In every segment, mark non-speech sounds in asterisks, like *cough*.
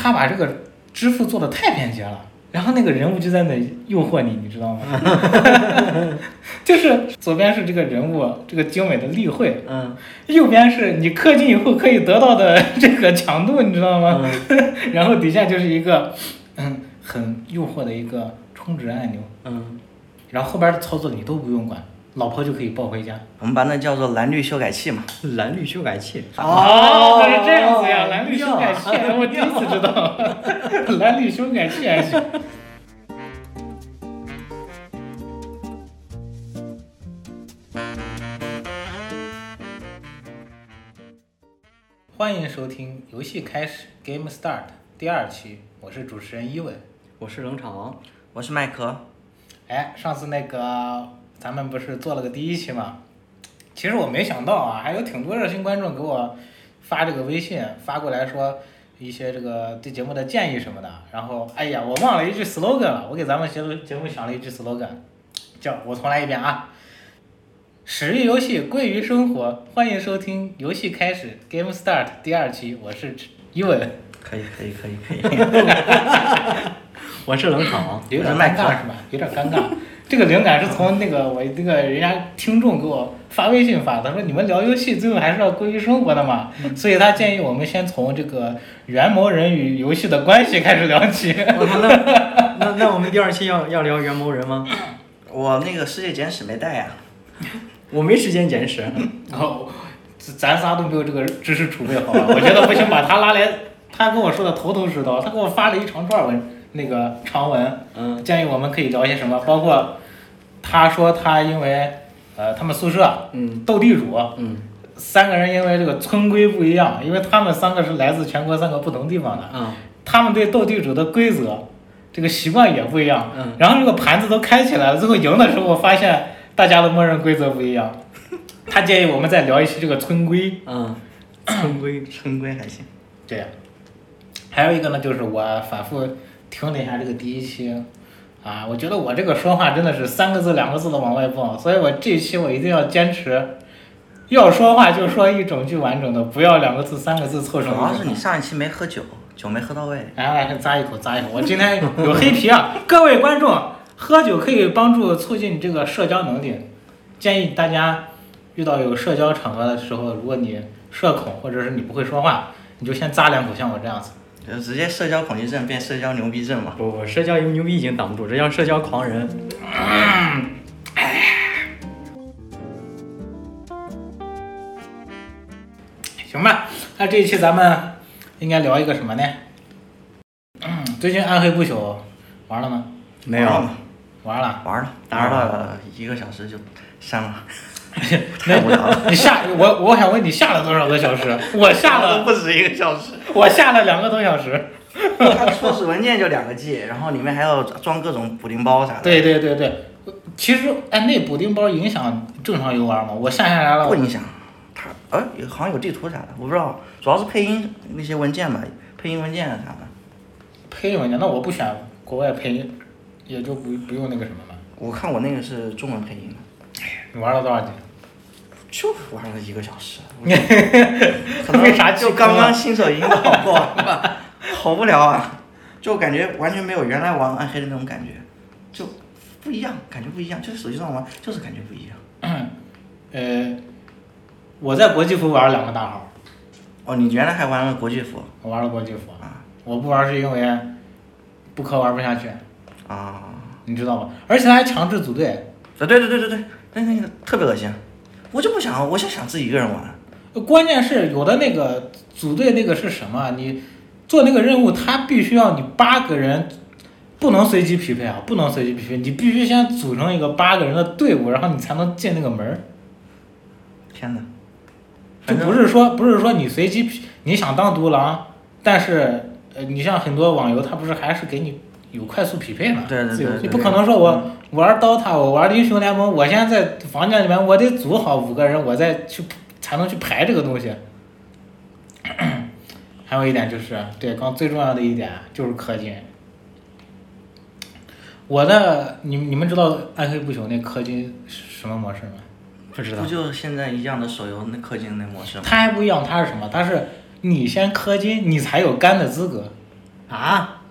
他把这个支付做的太便捷了，然后那个人物就在那诱惑你，你知道吗？*laughs* 就是左边是这个人物这个精美的例会，嗯。右边是你氪金以后可以得到的这个强度，你知道吗？嗯。*laughs* 然后底下就是一个嗯很诱惑的一个充值按钮，嗯，然后后边的操作你都不用管，老婆就可以抱回家。我们把那叫做蓝绿修改器嘛。蓝绿修改器。哦，是这样子呀，蓝绿修改器，我第一次知道，*laughs* 蓝绿修改器还行。欢迎收听游戏开始 Game Start 第二期，我是主持人伊文。我是冷场王。我是麦克，哎，上次那个咱们不是做了个第一期嘛？其实我没想到啊，还有挺多热心观众给我发这个微信发过来说一些这个对节目的建议什么的。然后，哎呀，我忘了一句 slogan 了，我给咱们节目节目想了一句 slogan，叫我重来一遍啊。始于游戏，归于生活，欢迎收听游戏开始 Game Start 第二期，我是伊文，可以可以可以可以。我是冷场。有点尴尬是吧？有点尴尬。这个灵感是从那个我那个人家听众给我发微信发的，他说你们聊游戏最后还是要归于生活的嘛，所以他建议我们先从这个元谋人与游戏的关系开始聊起。我操，那那那我们第二期要要聊元谋人吗？我那个世界简史没带呀。*laughs* 我没时间捡屎。*laughs* 然后咱仨都没有这个知识储备好吧？我觉得不行，把他拉来，他跟我说的头头是道，他给我发了一长串文那个长文，嗯建议我们可以聊些什么，包括他说他因为呃他们宿舍嗯斗地主。嗯三个人因为这个村规不一样，因为他们三个是来自全国三个不同地方的，嗯他们对斗地主的规则，这个习惯也不一样。嗯然后这个盘子都开起来了，最后赢的时候发现大家的默认规则不一样。他建议我们再聊一期这个村规。嗯，*coughs* 村规。村规还行。这样，还有一个呢，就是我反复听了一下这个第一期，啊，我觉得我这个说话真的是三个字两个字的往外蹦，所以我这一期我一定要坚持，要说话就说一整句完整的，不要两个字三个字凑成主要是你上一期没喝酒，酒没喝到位。来来，咂一口，咂一口。我今天有黑皮啊！各位观众，喝酒可以帮助促进你这个社交能力。建议大家遇到有社交场合的时候，如果你社恐或者是你不会说话，你就先咂两口，像我这样子。就直接社交恐惧症变社交牛逼症嘛。不不，社交牛逼已经挡不住，这叫社交狂人。行吧，那这一期咱们应该聊一个什么呢？嗯，最近《暗黑不朽》玩了吗？没有玩了玩了。玩了，打了一个小时就删了。那 *laughs* 太无聊了。*laughs* 你下我我想问你下了多少个小时？我下了不止一个小时。我下了两个多小时。它初始文件就两个 G，然后里面还要装各种补丁包啥的。对对对对，其实哎，那补丁包影响正常游玩吗？我下下来了不，影响。它呃有好像有地图啥的，我不知道，主要是配音那些文件吧，配音文件啊啥的。配音文件，那我不选国外配音，也就不不用那个什么了。我看我那个是中文配音的，你玩了多少集？就玩了一个小时。可为 *laughs* 啥就刚刚新手引导过吧，*laughs* 好无聊啊，就感觉完全没有原来玩暗黑的那种感觉，就不一样，感觉不一样，就是手机上玩就是感觉不一样。*coughs* 呃，我在国际服玩了两个大号，哦，你原来还玩了国际服我玩了国际服，啊我不玩是因为不氪玩不下去，啊？你知道吧？而且还强制组队。啊，对对对对对，那那个特别恶心，我就不想，我就想自己一个人玩。关键是有的那个组队那个是什么？你做那个任务，他必须要你八个人，不能随机匹配啊，不能随机匹配，你必须先组成一个八个人的队伍，然后你才能进那个门儿。天哪！就不是说不是说你随机匹，你想当独狼，但是呃，你像很多网游，它不是还是给你有快速匹配嘛？对对对对你不可能说我玩 DOTA，我玩英雄联盟，我现在在房间里面，我得组好五个人，我再去才能去排这个东西。*clears throat* 还有一点就是，对，刚最重要的一点就是氪金。我的，你你们知道《暗黑不朽》那氪金是什么模式吗？不知道不。就现在一样的手游那氪金那模式吗？它还不一样，它是什么？它是你先氪金，你才有肝的资格。啊，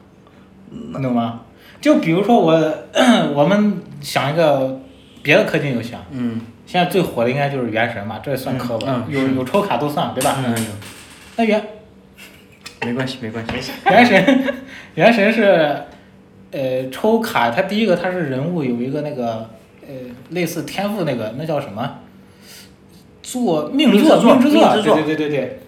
能懂吗？就比如说我我们想一个别的氪金游戏啊，嗯。现在最火的应该就是《原神》吧，这也算氪吧，嗯嗯有有抽卡都算，对吧？嗯，那原没关系没关系，原神，原神是，呃，抽卡，它第一个它是人物有一个那个，呃，类似天赋那个，那叫什么？做命命座，之作命之作，命之作对对对对对，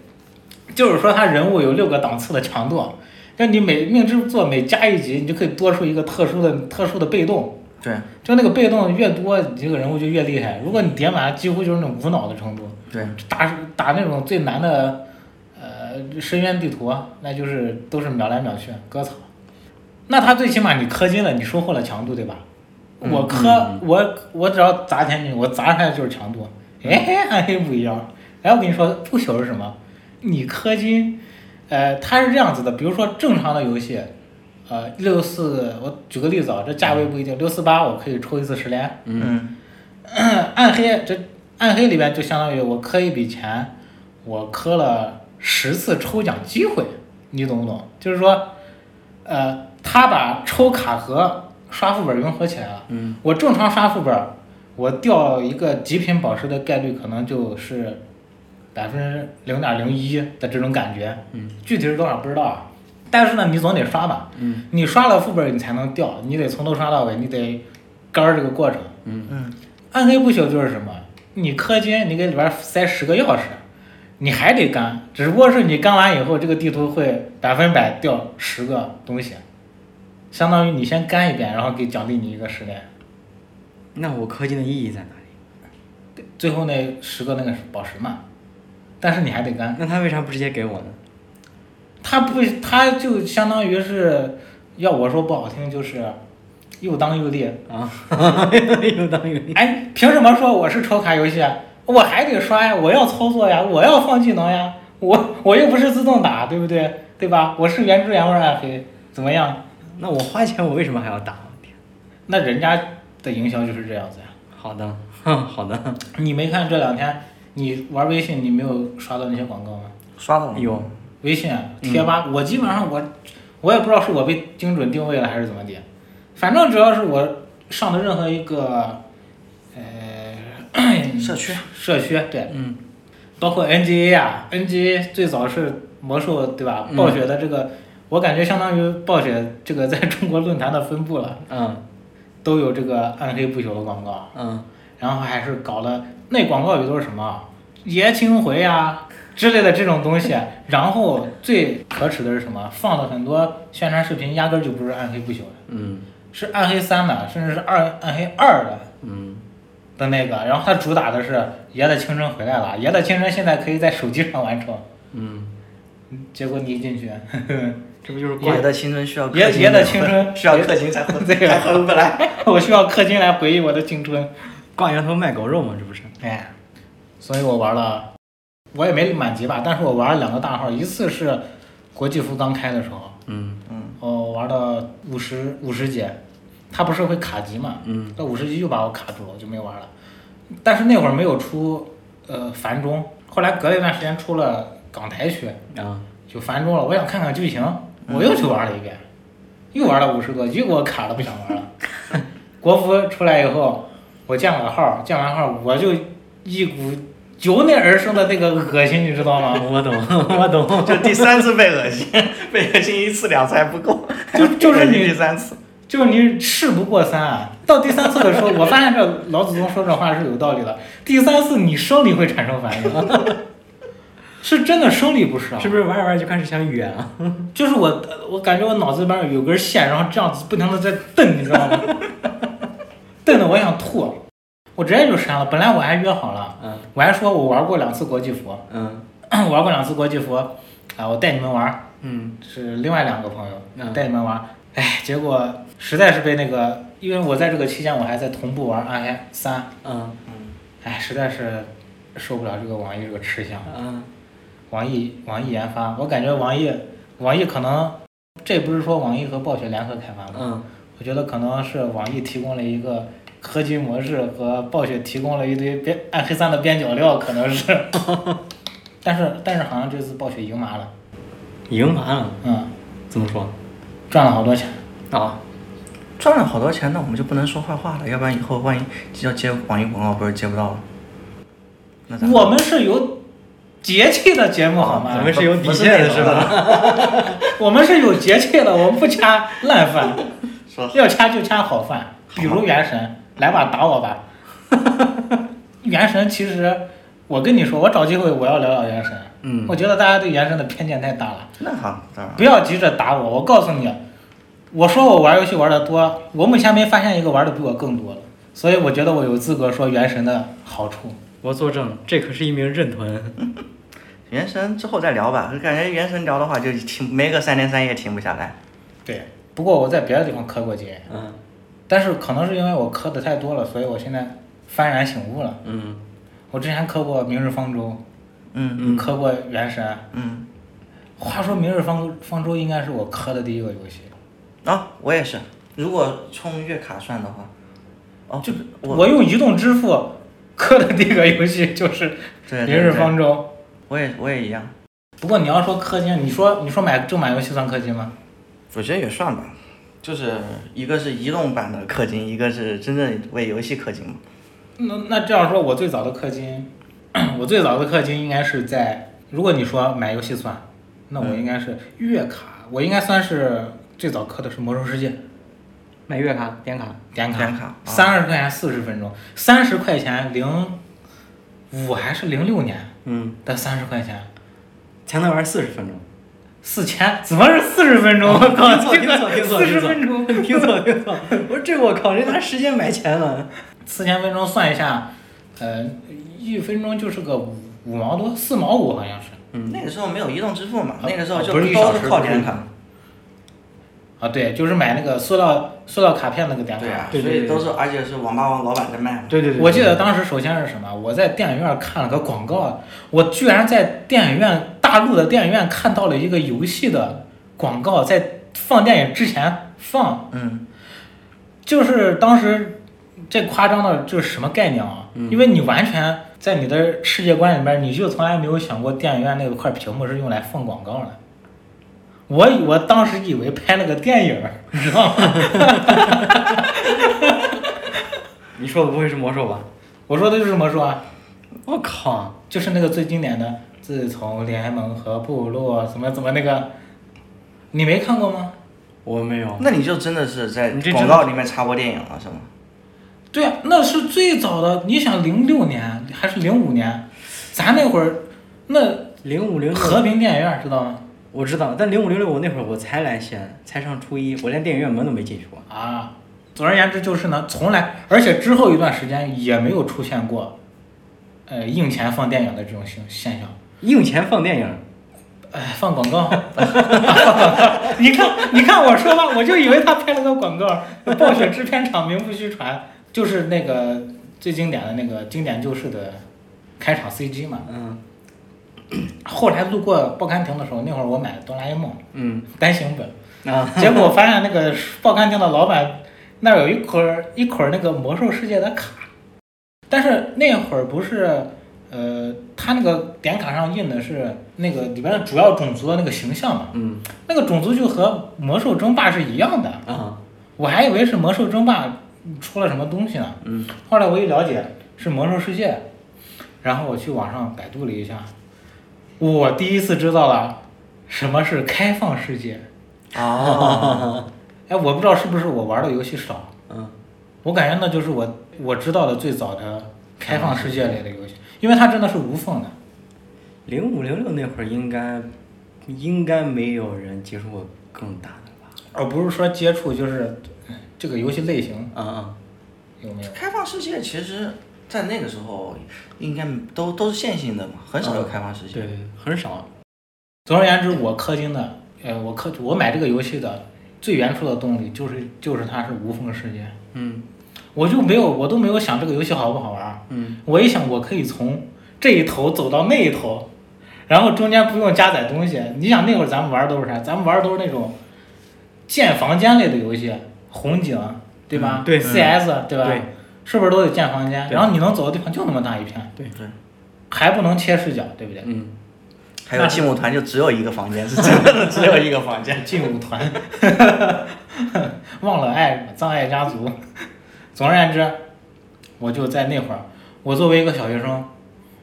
就是说它人物有六个档次的强度，就你每命之作每加一级，你就可以多出一个特殊的特殊的被动，对就那个被动越多，你这个人物就越厉害。如果你叠满，几乎就是那种无脑的程度。对，打打那种最难的，呃，深渊地图啊，那就是都是秒来秒去，割草。那他最起码你氪金了，你收获了强度，对吧？嗯我氪、我我只要砸钱进去，我砸出来就是强度。哎，暗黑不一样。哎，我跟你说，不朽是什么？你氪金，呃，它是这样子的，比如说正常的游戏，呃，六四，我举个例子啊，这价位不一定，六四八我可以抽一次十连，嗯 *coughs* 暗黑这暗黑里边就相当于我磕一笔钱，我磕了十次抽奖机会，你懂不懂？就是说，呃，他把抽卡和刷副本融合起来了。嗯我正常刷副本，我掉一个极品宝石的概率可能就是百分之零点零一的这种感觉。嗯，具体是多少不知道啊。但是呢，你总得刷吧。嗯你刷了副本，你才能掉，你得从头刷到尾，你得干这个过程。嗯嗯暗黑不朽就是什么？你氪金，你给里边塞十个钥匙，你还得干，只不过是你干完以后，这个地图会百分百掉十个东西，相当于你先干一遍，然后给奖励你一个十连，那我氪金的意义在哪里？最后那十个那个宝石嘛，但是你还得干，那他为啥不直接给我呢？他不，他就相当于是，要我说不好听就是，又当又立，啊，*laughs* 又当又立。哎，凭什么说我是抽卡游戏啊？我还得刷呀，我要操作呀，我要放技能呀，我我又不是自动打，对不对？对吧？我是原汁原味暗黑，怎么样？那我花钱，我为什么还要打？天！那人家的营销就是这样子呀。好的，哼，*laughs* 好的。你没看这两天你玩微信，你没有刷到那些广告吗？刷到了。有，微信、贴吧，我基本上我我也不知道是我被精准定位了还是怎么的，反正只要是我上的任何一个呃社区。*clears throat* 社区，对，嗯。包括 NGA 啊，NGA 最早是魔兽对吧？嗯。暴雪的这个，我感觉相当于暴雪这个在中国论坛的分布了，嗯。都有这个暗黑不朽的广告，嗯。然后还是搞了那广告语都是什么爷青回啊之类的这种东西，*laughs* 然后最可耻的是什么？放的很多宣传视频，压根儿就不是暗黑不朽的，嗯是暗黑三的，甚至是二暗黑二的。嗯，的那个，然后它主打的是爷的青春回来了，爷的青春现在可以在手机上完成。嗯，结果你一进去，呵 *laughs* 呵这不就是爷的青春需要爷爷的青春需要氪金 *laughs* 才回对才回不来。我需要氪金来回忆我的青春。挂羊头卖狗肉嘛？这不是？哎，所以我玩了，我也没满级吧，但是我玩了两个大号，一次是国际服刚开的时候，嗯嗯我玩到五十五十级，它不是会卡级嘛，嗯到五十级就把我卡住了，我就没玩了。但是那会儿没有出呃繁中，后来隔了一段时间出了港台区，啊就繁中了。我想看看剧情，我又去玩了一遍，又玩了五十多，又给我卡了，不想玩了。*laughs* 国服出来以后，我建了个号，建完号我就一股由内而生的那个恶心，你知道吗？我懂，*laughs* 我懂。就第三次被恶心，被恶心一次两次还不够，就就是你第三次。就是你事不过三啊，到第三次的时候，我发现这老祖宗说这话是有道理的。第三次你生理会产生反应，*laughs* 是真的生理不适啊。是不是玩着玩着就开始想远啊？*laughs* 就是我，我感觉我脑子里边有根线，然后这样子不停的在蹬，你知道吗？蹬的我想吐，我直接就删了。本来我还约好了，嗯我还说我玩过两次国际服，嗯 *clears throat* 玩过两次国际服，啊，我带你们玩，嗯是另外两个朋友嗯带你们玩。哎，结果实在是被那个，因为我在这个期间我还在同步玩暗黑三，嗯哎，实在是受不了这个网易这个吃相。嗯网易网易研发，我感觉网易网易可能这不是说网易和暴雪联合开发吗？嗯我觉得可能是网易提供了一个氪金模式，和暴雪提供了一堆边暗黑三的边角料，可能是。*laughs* 但是但是好像这次暴雪赢麻了，赢麻了，嗯，怎么说？赚了好多钱。啊，赚了好多钱，那我们就不能说坏话了，要不然以后万一要接网易广告，不是接不到了？我们是有节气的节目好吗？我们是有底线的是吧？*laughs* 我们是有节气的，我们不掐烂饭，说要掐就掐好饭，比如《原神》，来吧，打我吧。*laughs* 原神其实，我跟你说，我找机会我要聊聊原神。嗯我觉得大家对原神的偏见太大了，那好，当然不要急着打我。我告诉你，我说我玩游戏玩的多，我目前没发现一个玩的比我更多的，所以我觉得我有资格说原神的好处。我作证，这可是一名认屯。*laughs* 原神之后再聊吧，感觉原神聊的话就停没个三天三夜停不下来。对，不过我在别的地方氪过金，嗯但是可能是因为我磕的太多了，所以我现在幡然醒悟了。嗯我之前磕过《明日方舟》，嗯嗯氪过《原神》。嗯，话说《明日方方舟》应该是我磕的第一个游戏，啊，我也是。如果充月卡算的话，哦，就我我用移动支付磕的第一个游戏就是《对明日方舟，舟》。我也我也一样，不过你要说氪金，你说你说买正版游戏算氪金吗？我觉得也算吧。就是一个是移动版的氪金，一个是真正为游戏氪金嘛。那那这样说，我最早的氪金，我最早的氪金应该是在，如果你说买游戏算，那我应该是月卡，我应该算是最早氪的是魔兽世界。买月卡点卡，点卡，点卡啊三十块钱四十分钟，三十块钱零五还是零六年嗯，的三十块钱，才能玩四十分钟。四千怎么是四十分钟？我靠，听错听错听错四十听错分钟，听错听错，我说这我靠，人拿时间买钱了。四千分钟算一下，呃，一分钟就是个五五毛多，四毛五好像是。嗯那个时候没有移动支付嘛，啊那个时候就是都是靠点卡。啊，对，就是买那个塑料塑料卡片那个点卡。对啊，对对对所以都是而且是网吧王老板在卖嘛。对对对，我记得当时首先是什么？我在电影院看了个广告，我居然在电影院大陆的电影院看到了一个游戏的广告，在放电影之前放，嗯，就是当时这夸张的就是什么概念啊？因为你完全在你的世界观里边，你就从来没有想过电影院那块屏幕是用来放广告的。我以我当时以为拍了个电影，你知道吗？*laughs* 你说的不会是魔兽吧？我说的就是魔兽啊。我靠，就是那个最经典的，自从联盟和部落怎么怎么那个，你没看过吗？我没有。那你就真的是在广告里面插播电影了是吗？对啊，那是最早的。你想，零六年还是零五年，咱那会儿那零五零六，和平电影院知道吗？我知道，但零五零六我那会儿我才来西安，才上初一，我连电影院门都没进去过。啊，总而言之就是呢，从来，而且之后一段时间也没有出现过，呃，硬钱放电影的这种现现象。硬钱放电影，哎，放广告，*laughs* 你看，你看我说吧，我就以为他拍了个广告，暴雪制片厂名不虚传，就是那个最经典的那个经典救世的开场 CG 嘛。嗯。后来路过报刊亭的时候，那会儿我买哆啦 A 梦嗯。单行本，啊，结果我发现那个报刊亭的老板那儿有一捆儿一捆儿那个魔兽世界的卡，但是那会儿不是，呃，他那个点卡上印的是那个里边的主要种族的那个形象嘛，嗯。那个种族就和魔兽争霸是一样的，啊。我还以为是魔兽争霸出了什么东西呢，嗯。后来我一了解是魔兽世界，然后我去网上百度了一下，我第一次知道了什么是开放世界。哦，*laughs* 哎，我不知道是不是我玩的游戏少，嗯。我感觉那就是我我知道的最早的开放世界类的游戏，因为它真的是无缝的。零五零六那会儿应该应该没有人接触过更大的吧？而不是说接触，就是嗯这个游戏类型啊啊，有没有？开放世界其实，在那个时候应该都都是线性的嘛，很少有开放世界。对，很少。总而言之，我氪金的，呃，我氪我买这个游戏的最原初的动力就是就是它是无缝世界，嗯我就没有我都没有想这个游戏好不好玩儿，嗯我一想我可以从这一头走到那一头，然后中间不用加载东西。你想那会儿咱们玩的都是啥？咱们玩的都是那种建房间类的游戏，红警对吧？嗯对 CS 对吧？对是不是都得建房间？对然后你能走的地方就那么大一片，对对，还不能切视角，对不对？嗯还有劲舞团就只有一个房间，是真的只有一个房间。劲舞团，*laughs* 忘了爱，葬爱家族。总而言之，我就在那会儿，我作为一个小学生，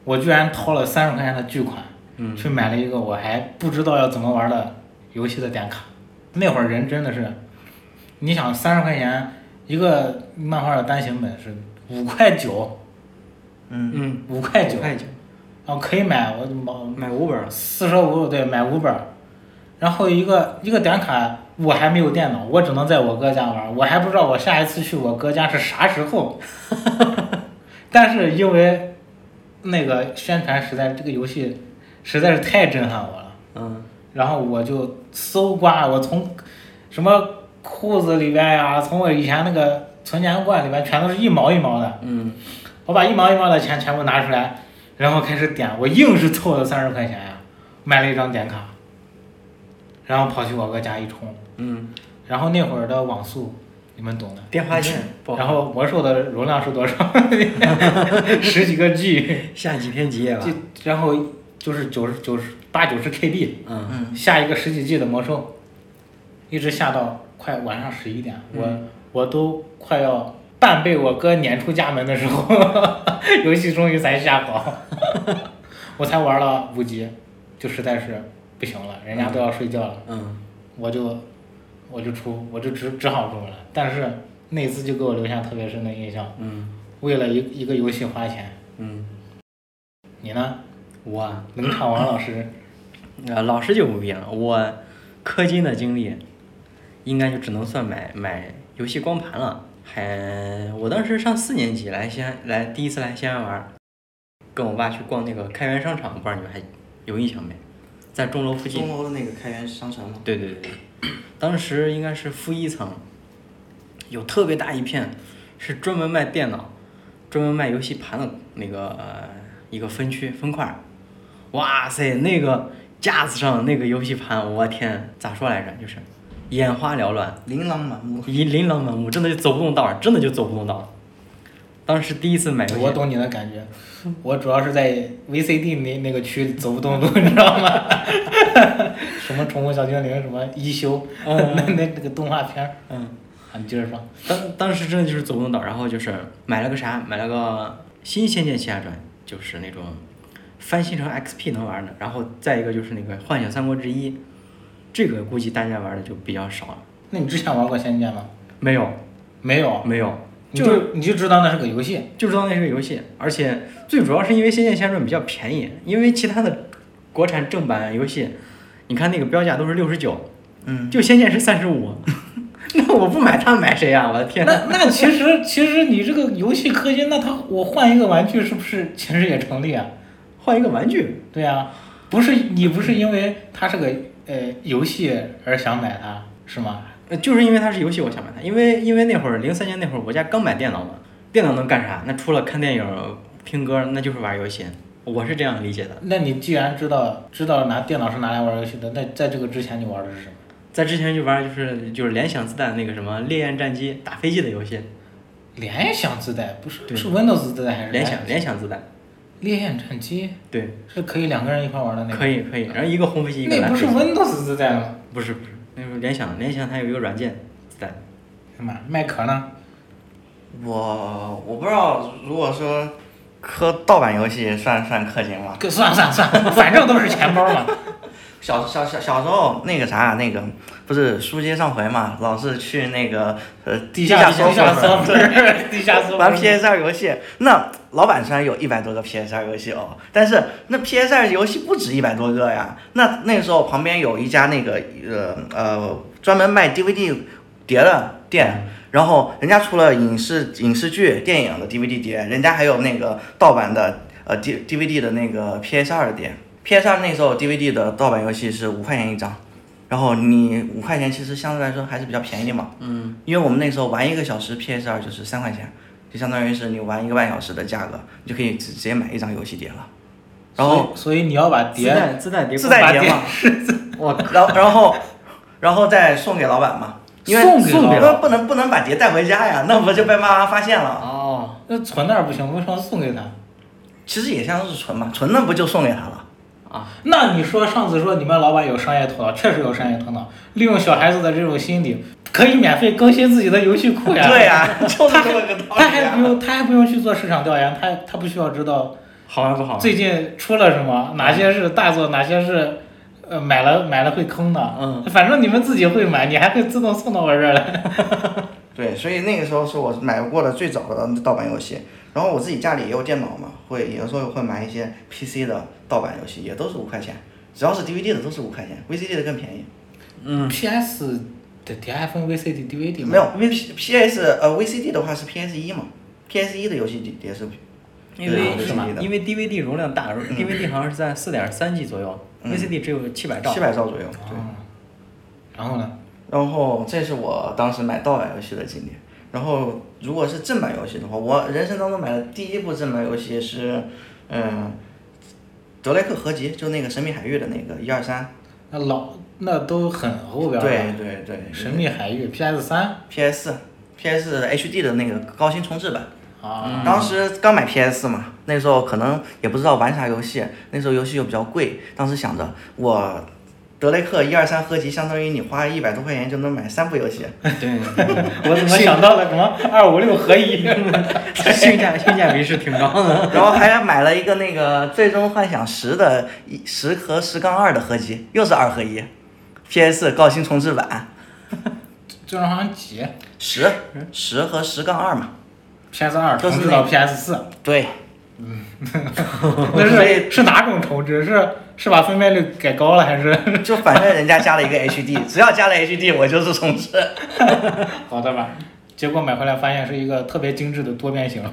我居然掏了三十块钱的巨款，嗯去买了一个我还不知道要怎么玩的游戏的点卡。那会儿人真的是，你想三十块钱一个漫画的单行本是五块九，嗯，嗯，五块九九，块九，啊可以买我买买五本儿，四舍五入对买五本儿，然后一个一个点卡我还没有电脑，我只能在我哥家玩，我还不知道我下一次去我哥家是啥时候。*laughs* 但是因为那个宣传实在这个游戏实在是太震撼我了，嗯，然后我就搜刮，我从什么裤子里边呀，从我以前那个存钱罐里边全都是一毛一毛的，嗯，我把一毛一毛的钱全部拿出来，然后开始点，我硬是凑了三十块钱呀，买了一张点卡，然后跑去我哥家一充，嗯，然后那会儿的网速你们懂的，电话线，*laughs* 然后魔兽的容量是多少？*laughs* 十几个 G，*laughs* 下几天几夜吧。就，然后就是九十九十八九十 KB，嗯，嗯，下一个十几 G 的魔兽，一直下到快晚上十一点，我嗯。我都快要半被我哥撵出家门的时候，游戏终于才下好，我才玩了五级，就实在是不行了，人家都要睡觉了，嗯，我就我就出，我就只只好出了，但是那次就给我留下特别深的印象，嗯，为了一一个游戏花钱，嗯，你呢？我啊，冷场王老师，*coughs* 呃，老师就不一样了，我氪金的经历，应该就只能算买买游戏光盘了。还我当时上四年级来西安，来第一次来西安玩儿，跟我爸去逛那个开元商场，不知道你们还有印象没？在钟楼附近钟。楼的那个开元商城嘛，对对对，当时应该是负一层，有特别大一片，是专门卖电脑、专门卖游戏盘的那个、呃、一个分区分块。哇塞，那个架子上那个游戏盘，我天，咋说来着？就是眼花缭乱，琳琅满目。一琳琅满目，真的就走不动道儿，真的就走不动道儿。当时第一次买游戏，我懂你的感觉，我主要是在 VCD 那那个区走不动路，*laughs* 你知道吗？*laughs* 什么宠物小精灵，什么一休，嗯 *laughs* 那那那个动画片儿，嗯。啊，你接着说。当当时真的就是走不动道，然后就是买了个啥，买了个新《仙剑奇侠传》，就是那种翻新成 XP 能玩的，然后再一个就是那个《幻想三国志一》，这个估计大家玩的就比较少了。那你之前玩过《仙剑》吗？没有，没有，没有，你就就你就知道那是个游戏。就知道那是个游戏，而且最主要是因为《仙剑奇侠传》比较便宜，因为其他的国产正版游戏，你看那个标价都是六十九，嗯，就《仙剑》是三十五，*laughs* 那我不买它买谁呀、我的天！那那其实其实你这个游戏氪金，那他我换一个玩具是不是其实也成立啊？换一个玩具，对呀、不是你不是因为它是个呃游戏而想买它是吗？呃，就是因为它是游戏，我想买它。因为因为那会儿零三年那会儿，我家刚买电脑嘛，电脑能干啥？那除了看电影、听歌，那就是玩游戏。我是这样理解的。那你既然知道知道拿电脑是拿来玩游戏的，那在这个之前你玩的是什么？在之前就玩就是就是联想自带那个什么烈焰战机打飞机的游戏，联想自带不是对是 Windows 自带还是联想联想自带，烈焰战机对，是可以两个人一块玩的那个？可以可以。然后一个红飞机，一个那不是蓝飞机。Windows 自带吗？不是不是，联想联想它有一个软件自带。什么麦壳呢？我我不知道，如果说磕盗版游戏算算氪金吗？哥算了算了算了，反正都是钱包嘛。小小小小时候那个啥，那个不是书接上回嘛，老是去那个呃地下搜地下索 server，地下 server *laughs* 玩 PS 二游戏。那老板虽然有一百多个 PS 二游戏哦，但是那 PS 二游戏不止一百多个呀。那那个时候旁边有一家那个呃呃专门卖 DVD 碟的店，然后人家除了影视影视剧、电影的 DVD 碟，人家还有那个盗版的呃 D DVD 的那个 PS 二的碟。PS 二那时候 DVD 的盗版游戏是五块钱一张，然后你五块钱其实相对来说还是比较便宜的嘛。嗯，因为我们那时候玩一个小时 PS 二就是三块钱，就相当于是你玩一个半小时的价格，你就可以直直接买一张游戏碟了。然后，所以所以你要把碟自带自带碟自带碟嘛，*laughs* 我然后然后然后再送给老板嘛，因为送给老板那不能不能把碟带回家呀，那不就被妈妈发现了？哦，那存那儿不行，为什么要送给他？其实也像是存嘛，存那不就送给他了？啊，那你说上次说你们老板有商业头脑，确实有商业头脑，利用小孩子的这种心理，可以免费更新自己的游戏库呀。对呀、*laughs* 就是这么个道他还。不用，他还不用去做市场调研，他他不需要知道好玩不好玩？最近出了什么，哪些是大作，哪些是呃买了买了会坑的。嗯，反正你们自己会买，你还会自动送到我这儿来。对，所以那个时候是我买过的最早的盗版游戏。然后我自己家里也有电脑嘛，会有时候会买一些 PC 的盗版游戏，也都是五块钱。只要是 DVD 的都是五块钱，VCD 的更便宜。嗯，PS 的底下还分 VCD、DVD 吗？没有，V P PS 呃 VCD 的话是 PS 一嘛，PS 一的游戏碟是因为对是吗因为 DVD 容量大，DVD 好像是在四点三 G 左右嗯，VCD 只有七百兆七。百兆左右。对。哦。然后呢？然后这是我当时买盗版游戏的经历。然后如果是正版游戏的话，我人生当中买的第一部正版游戏是，嗯，德莱克合集，就那个神秘海域的那个一二三。那老那都很后边了。对对对。神秘海域 PS 三 PS PS HD 的那个高清重制版。啊，当时刚买 PS 嘛，那时候可能也不知道玩啥游戏，那时候游戏又比较贵，当时想着我德雷克一二三合集，相当于你花一百多块钱就能买三部游戏。*laughs* 对，*laughs* 我怎么想到了什么二五六合一？*laughs* 性价性价比是挺高的。然后还买了一个那个《最终幻想十》的一十和十杠二的合集，又是二合一，PS 高清重制版，最终好像几十十和十杠二嘛。？PS 二都是重置到 PS 四，对，*laughs* 那是是哪种重置？是是把分辨率改高了还是？*laughs* 就反正人家加了一个 HD，只要加了 HD 我就是重置。*laughs* 好的吧？结果买回来发现是一个特别精致的多边形。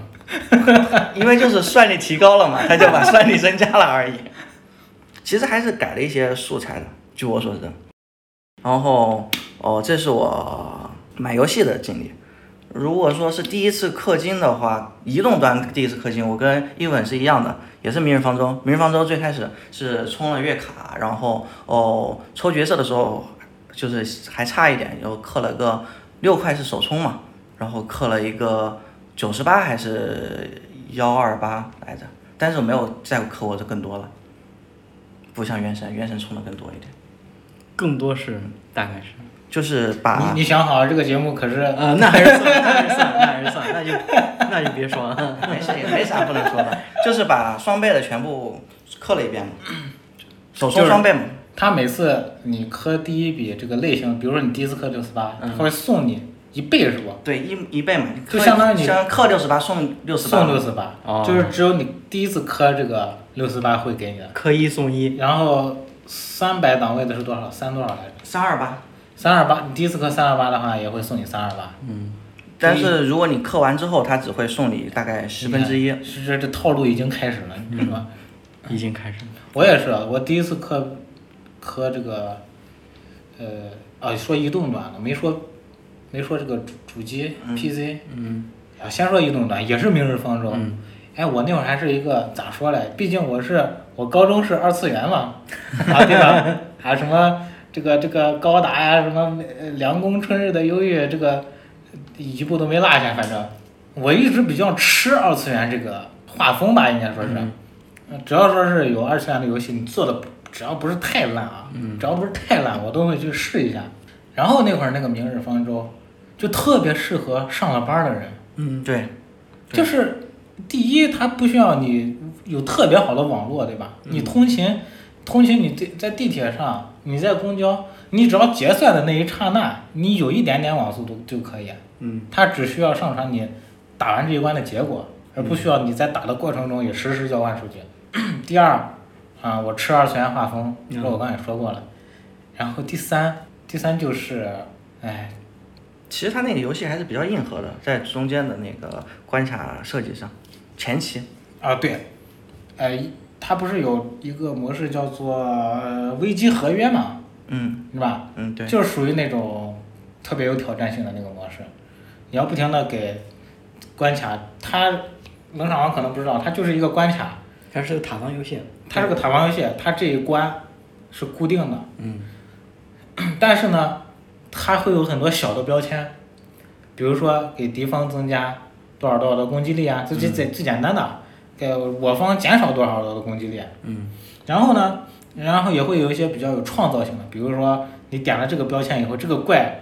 因为就是算力提高了嘛，他就把算力增加了而已。其实还是改了一些素材的，据我所知。然后哦，这是我买游戏的经历。如果说是第一次氪金的话，移动端第一次氪金，我跟一文是一样的，也是《明日方舟》。《明日方舟》最开始是充了月卡，然后哦抽角色的时候就是还差一点，又氪了个六块是首充嘛，然后氪了一个九十八还是幺二八来着，但是我没有再氪过这更多了，不像原神，原神充的更多一点，更多是大概是，就是把你你想好这个节目可是呃，那还是算，那还是算，那还是算，那就那就别说了。没事也 *laughs* 没啥不能说的，就是把双倍的全部氪了一遍嘛，首充双倍嘛，他每次你磕第一笔这个类型，比如说你第一次磕六四八，嗯他会送你一倍是不？对一一倍嘛，就相当于你相氪六十八送六十八，送六四八哦，就是只有你第一次磕这个六四八会给你的。氪一送一，然后三百档位的是多少？三多少来着？三二八。三二八，你第一次刻三二八的话，也会送你三二八。嗯，但是如果你刻完之后，他只会送你大概十分之一。是这这套路已经开始了，你知道吗？已经开始了。我也是，我第一次刻刻这个，呃，啊，说移动端的，没说没说这个主主机、PC，嗯啊，先说移动端，也是明日方舟。嗯哎，我那会儿还是一个咋说嘞？毕竟我是我高中是二次元嘛，啊对吧？还 *laughs* 有什么这个这个高达呀，什么呃凉宫春日的忧郁，这个一部都没落下。反正我一直比较吃二次元这个画风吧，应该说是。嗯呃只要说是有二次元的游戏，你做的只要不是太烂啊，嗯只要不是太烂，我都会去试一下。然后那会儿那个明日方舟，就特别适合上了班的人。嗯，对，对就是第一，它不需要你有特别好的网络，对吧？你通勤，通勤你在在地铁上，你在公交，你只要结算的那一刹那，你有一点点网速度就可以。嗯，它只需要上传你打完这一关的结果，而不需要你在打的过程中也实时交换数据。*clears throat* 第二，啊，我吃二次元画风，这我刚才也说过了。然后第三，第三就是，哎，其实它那个游戏还是比较硬核的，在中间的那个关卡设计上，前期。啊，对，呃，它不是有一个模式叫做呃危机合约嘛，嗯是吧？嗯，对。就是属于那种特别有挑战性的那个模式，你要不停的给关卡，它冷场王可能不知道，它就是一个关卡，它是个塔防游戏。它是个塔防游戏，它这一关是固定的，嗯 *clears throat* 但是呢，它会有很多小的标签，比如说给敌方增加多少多少的攻击力啊，这这最最简单的。给我方减少多少的攻击力。嗯。然后呢，然后也会有一些比较有创造性的，比如说你点了这个标签以后，这个怪，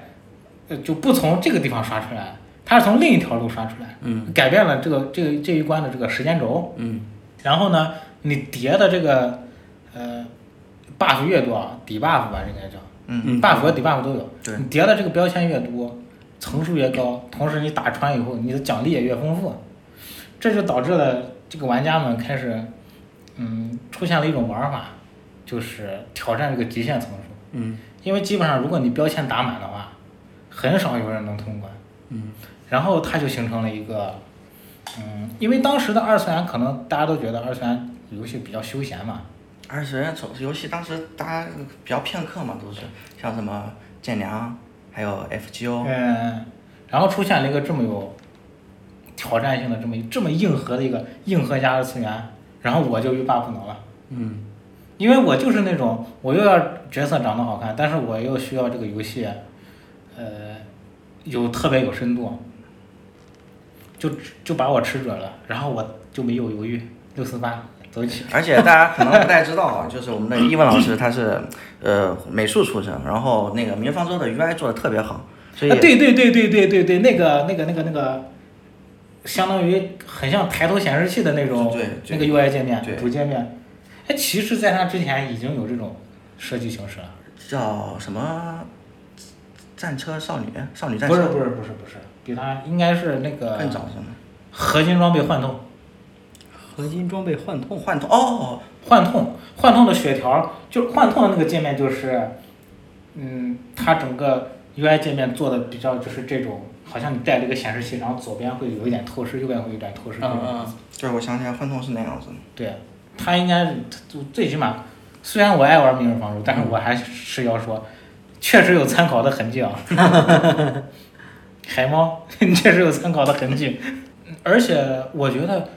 呃，就不从这个地方刷出来，它是从另一条路刷出来，嗯。改变了这个这个这一关的这个时间轴。嗯。然后呢，你叠的这个呃 buff 越多啊，底 buff 吧，应该叫，嗯。嗯。buff 和底 buff 都有。对。你叠的这个标签越多，层数越高，同时你打穿以后，你的奖励也越丰富，这就导致了这个玩家们开始，嗯，出现了一种玩法，就是挑战这个极限层数。嗯。因为基本上如果你标签打满的话，很少有人能通关。嗯。然后它就形成了一个，嗯，因为当时的二次元可能大家都觉得二次元游戏比较休闲嘛，二次元手游戏当时大家比较片刻嘛，都是。像什么剑娘，还有 FGO，嗯，然后出现了一个这么有挑战性的这么这么硬核的一个硬核加二次元，然后我就欲罢不能了，嗯因为我就是那种我又要角色长得好看，但是我又需要这个游戏，呃，有特别有深度，就就把我吃准了，然后我就没有犹豫，六四八走起。而且大家可能不太知道啊，*laughs* 就是我们的伊文老师他是呃美术出身，然后那个《明日方舟》的 UI 做的特别好，所以、啊，对对对对对对对，那个那个那个那个，相当于很像抬头显示器的那种对那个 UI 界面对主界面。哎，其实在它之前已经有这种设计形式了。叫什么战车少女少女战车，不是不是不是不是，比它应该是那个更早是吗？合金装备幻痛，合金装备幻痛。幻痛哦，幻痛幻痛的血条，就是幻痛的那个界面就是，嗯，它整个 UI 界面做的比较就是这种，好像你带了一个显示器，然后左边会有一点透视，右边会有一点透视嗯样子。对，我想起来幻痛是那样子。对，它应该是就最起码，虽然我爱玩《明日方舟》，但是我还是要说，确实有参考的痕迹啊。*laughs* 海猫 *laughs* 确实有参考的痕迹，而且我觉得，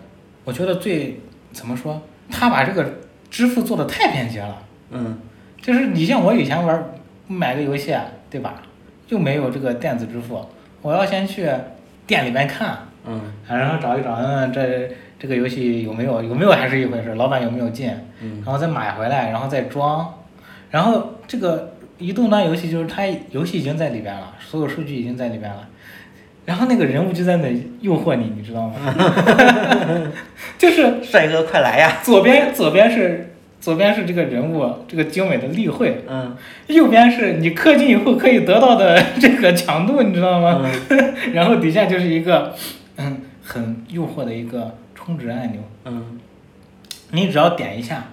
我觉得最怎么说，他把这个支付做的太便捷了。嗯就是你像我以前玩买个游戏，对吧？又没有这个电子支付，我要先去店里面看，嗯然后找一找，嗯，这这个游戏有没有有没有还是一回事，老板有没有进，嗯然后再买回来，然后再装，然后这个移动端游戏就是它游戏已经在里边了，所有数据已经在里边了，然后那个人物就在那诱惑你，你知道吗？*laughs* *laughs* 就是帅哥快来呀！左边左边是左边是这个人物这个精美的例会，嗯右边是你氪金以后可以得到的这个强度，你知道吗？嗯 *laughs* 然后底下就是一个嗯很诱惑的一个充值按钮，嗯你只要点一下，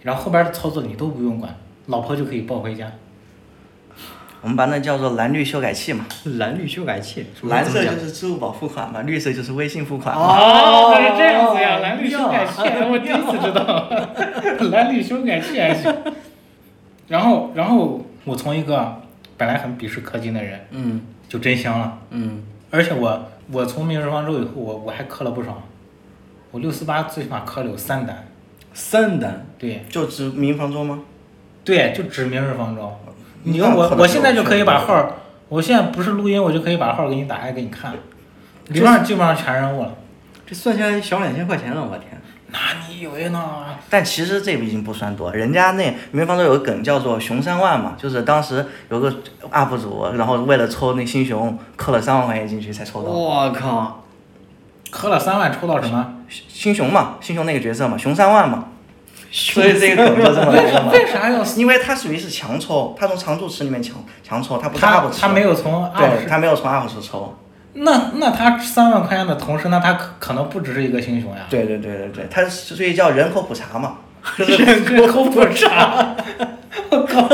然后后边的操作你都不用管，老婆就可以抱回家。我们把那叫做蓝绿修改器嘛，蓝绿修改器，蓝色就是支付宝付款嘛，绿色就是微信付款嘛。哦，是这样子呀，蓝绿修改器，哦我第一次知道，*laughs* 蓝绿修改器还行。然后，然后我从一个本来很鄙视氪金的人，嗯就真香了。嗯而且我我从明日方舟以后，我我还氪了不少，我六四八最起码氪了有三单。三单，对就指明方舟吗？对，就指明日方舟。你我我现在就可以把号，我现在不是录音，我就可以把号给你打开给你看，里面基本上全任务了。这算下来小两千块钱了，我天！那你以为呢？但其实这已经不算多，人家那明方舟有个梗叫做“熊三万”嘛，就是当时有个 UP 主，然后为了抽那新熊，氪了三万块钱进去才抽到我靠！氪了三万抽到什么？新熊嘛，新熊那个角色嘛，熊三万嘛，所以这个梗就这么来为啥的嘛。为啥要？因为它属于是强抽，它从常驻池里面强强抽，它不是他 UP 池，它没有从 UP 它没有从 UP 池抽。那那他三万块钱的同时，那他可可能不只是一个新熊呀。对对对对对，它所以叫人口普查嘛，就是人口普查，我靠！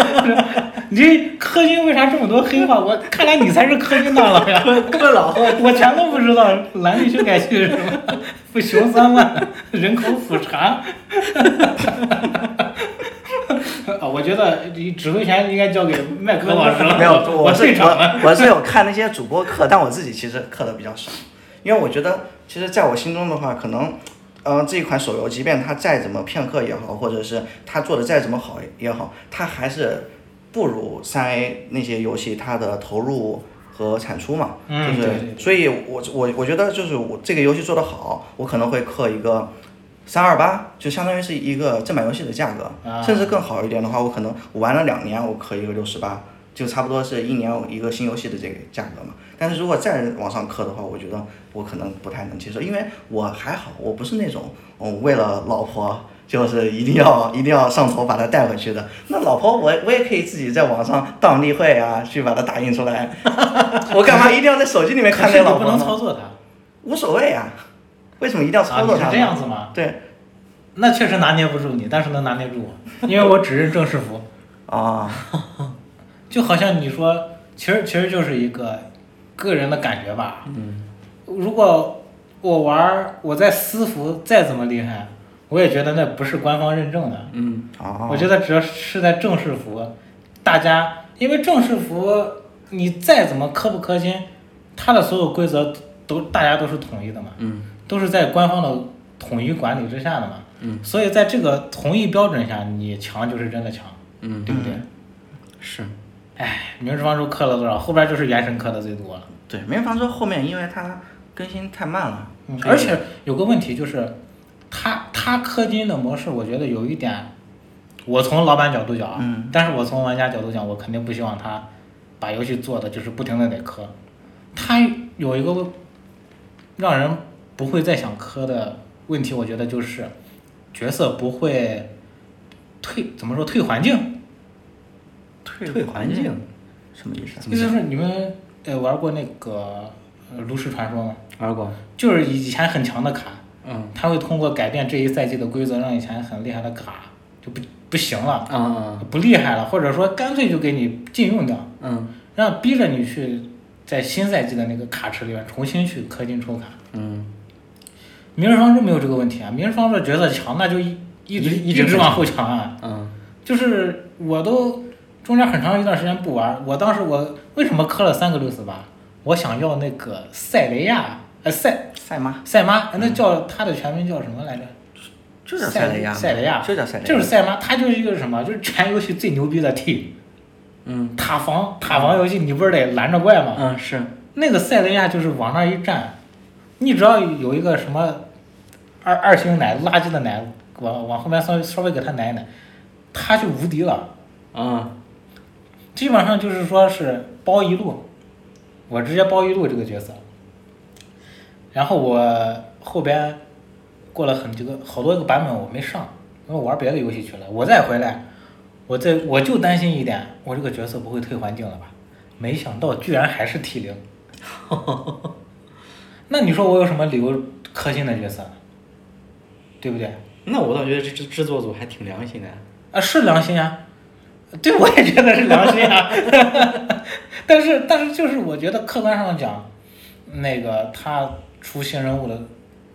你这氪金为啥这么多黑话？我看来你才是氪金大佬呀！哥 *laughs* 老我全都不知道蓝绿修改器是什么，不熊三万，人口普查。*laughs* 啊，我觉得你指挥权应该交给麦克老师了。没有，我我是。我我是有看那些主播课，但我自己其实课的比较少，因为我觉得其实在我心中的话，可能，呃，这一款手游，即便它再怎么片刻也好，或者是它做的再怎么好也好，它还是不如三 A 那些游戏它的投入和产出嘛，就是，嗯对对对所以我我我觉得就是我这个游戏做得好，我可能会氪一个三二八，就相当于是一个正版游戏的价格，啊甚至更好一点的话，我可能我玩了两年，我氪一个六十八，就差不多是一年一个新游戏的这个价格嘛。但是如果再往上氪的话，我觉得我可能不太能接受，因为我还好，我不是那种嗯为了老婆。就是一定要一定要上头把它带回去的。那老婆我我也可以自己在网上当例会啊，去把它打印出来。*laughs* 我干嘛一定要在手机里面看那老婆呢？能操作它。无所谓啊，为什么一定要操作它呢？这样子吗？对那确实拿捏不住你，但是能拿捏住我，因为我只认正式服。啊，*laughs* 就好像你说，其实其实就是一个个人的感觉吧。嗯，如果我玩儿，我在私服再怎么厉害，我也觉得那不是官方认证的。嗯，哦，我觉得只要是在正式服，大家因为正式服你再怎么氪不氪金，它的所有规则都大家都是统一的嘛，嗯，都是在官方的统一管理之下的嘛。嗯，所以在这个同一标准下，你强就是真的强，嗯，对不对？是，哎，明日方舟氪了多少？后边就是原神氪的最多了。对，明日方舟后面因为它更新太慢了，嗯，而且有个问题就是，它它氪金的模式，我觉得有一点，我从老板角度讲啊，嗯但是我从玩家角度讲，我肯定不希望他把游戏做的就是不停的得氪，他有一个让人不会再想氪的问题，我觉得就是角色不会退，怎么说退环境？退环境，什么意思？意思是你们呃玩过那个呃炉石传说吗？玩过，就是以前很强的卡，嗯，他会通过改变这一赛季的规则，让以前很厉害的卡就不不行了，啊啊，不厉害了，或者说干脆就给你禁用掉，嗯让逼着你去在新赛季的那个卡池里面重新去氪金抽卡。嗯，明日方舟没有这个问题啊，明日方舟角色强，那就一一直一直往后强啊。嗯，就是我都中间很长一段时间不玩，我当时我为什么磕了三个六四八？我想要那个塞雷亚，呃塞赛妈赛妈，那叫它的全名叫什么来着？就叫塞赛雷亚，塞雷亚就叫赛雷亚，就是赛妈，它就是一个什么？就是全游戏最牛逼的 T，嗯塔防塔防游戏，你不是得拦着怪吗？嗯是，那个塞雷亚就是往那儿一站，你只要有一个什么二二星奶垃圾的奶，往往后面稍微稍微给他奶一奶，他就无敌了。啊，基本上就是说是包一路，我直接包一路这个角色。然后我后边过了很几个好多个版本我没上，因为我玩别的游戏去了。我再回来，我再我就担心一点，我这个角色不会退环境了吧？没想到居然还是 T 零。*laughs* 那你说我有什么理由氪金的角色？对不对？那我倒觉得这制制作组还挺良心的，啊，是良心啊，*laughs* 对，我也觉得是良心啊。*laughs* 但是，但是就是我觉得客观上讲，那个他出新人物的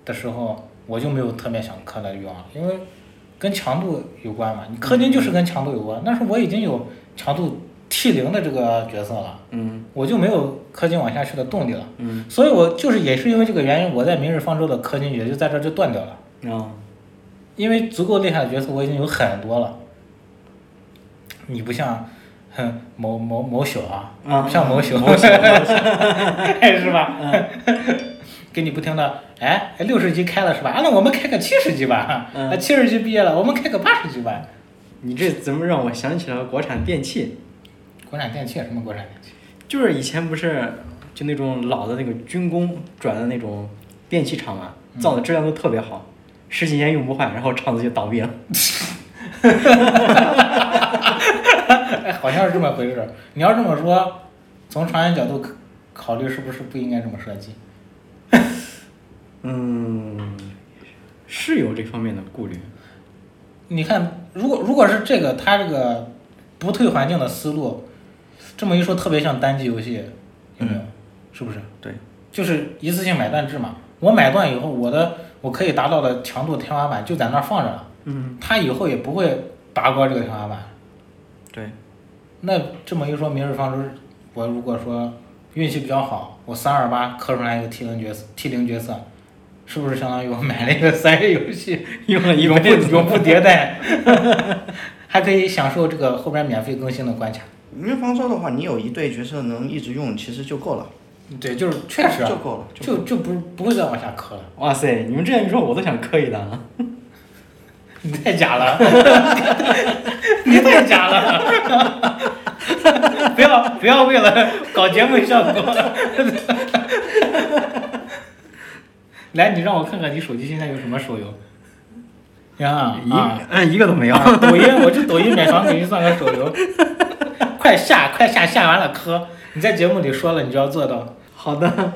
的时候，我就没有特别想氪的欲望了，因为跟强度有关嘛。你氪金就是跟强度有关，但是我已经有强度 T 零的这个角色了，嗯我就没有氪金往下去的动力了。嗯，所以我就是也是因为这个原因，我在明日方舟的氪金也就在这儿就断掉了。啊，因为足够厉害的角色我已经有很多了，你不像，哼某某某小啊，嗯不像某小，某小 *laughs* 是吧？*laughs* 给你不停的，哎，六十级开了是吧？啊，那我们开个七十级吧。嗯啊，七十级毕业了，我们开个八十级吧。你这怎么让我想起了国产电器？国产电器什么国产电器？就是以前不是就那种老的那个军工转的那种电器厂嘛，造的质量都特别好，十几年用不坏，然后厂子就倒闭了。*laughs* 哎，好像是这么回事儿。你要这么说，从长远角度考考虑，是不是不应该这么设计？嗯，是有这方面的顾虑。你看，如果如果是这个，它这个不退环境的思路，这么一说，特别像单机游戏，有没有？是不是？对，就是一次性买断制嘛。我买断以后，我的我可以达到的强度天花板就在那儿放着了，嗯，它以后也不会拔高这个天花板。对，那这么一说，明日方舟，我如果说运气比较好，我三二八磕出来一个 T 零角色，T 零角色，是不是相当于我买了一个三 A 游戏？用了一永不辈子永不迭代，*laughs* 还可以享受这个后边免费更新的关卡。明日方舟的话，你有一对角色能一直用，其实就够了，对，就是确实啊就够了，就就就不不会再往下磕了。哇塞，你们这样一说，我都想磕一单了。你太假了，你太假了，不要不要为了搞节目效果。来，你让我看看你手机现在有什么手游。呀一啊！嗯一个都没有。啊抖音，我去抖音买房给你算个手游，快下快下，下完了磕。你在节目里说了，你就要做到。好的。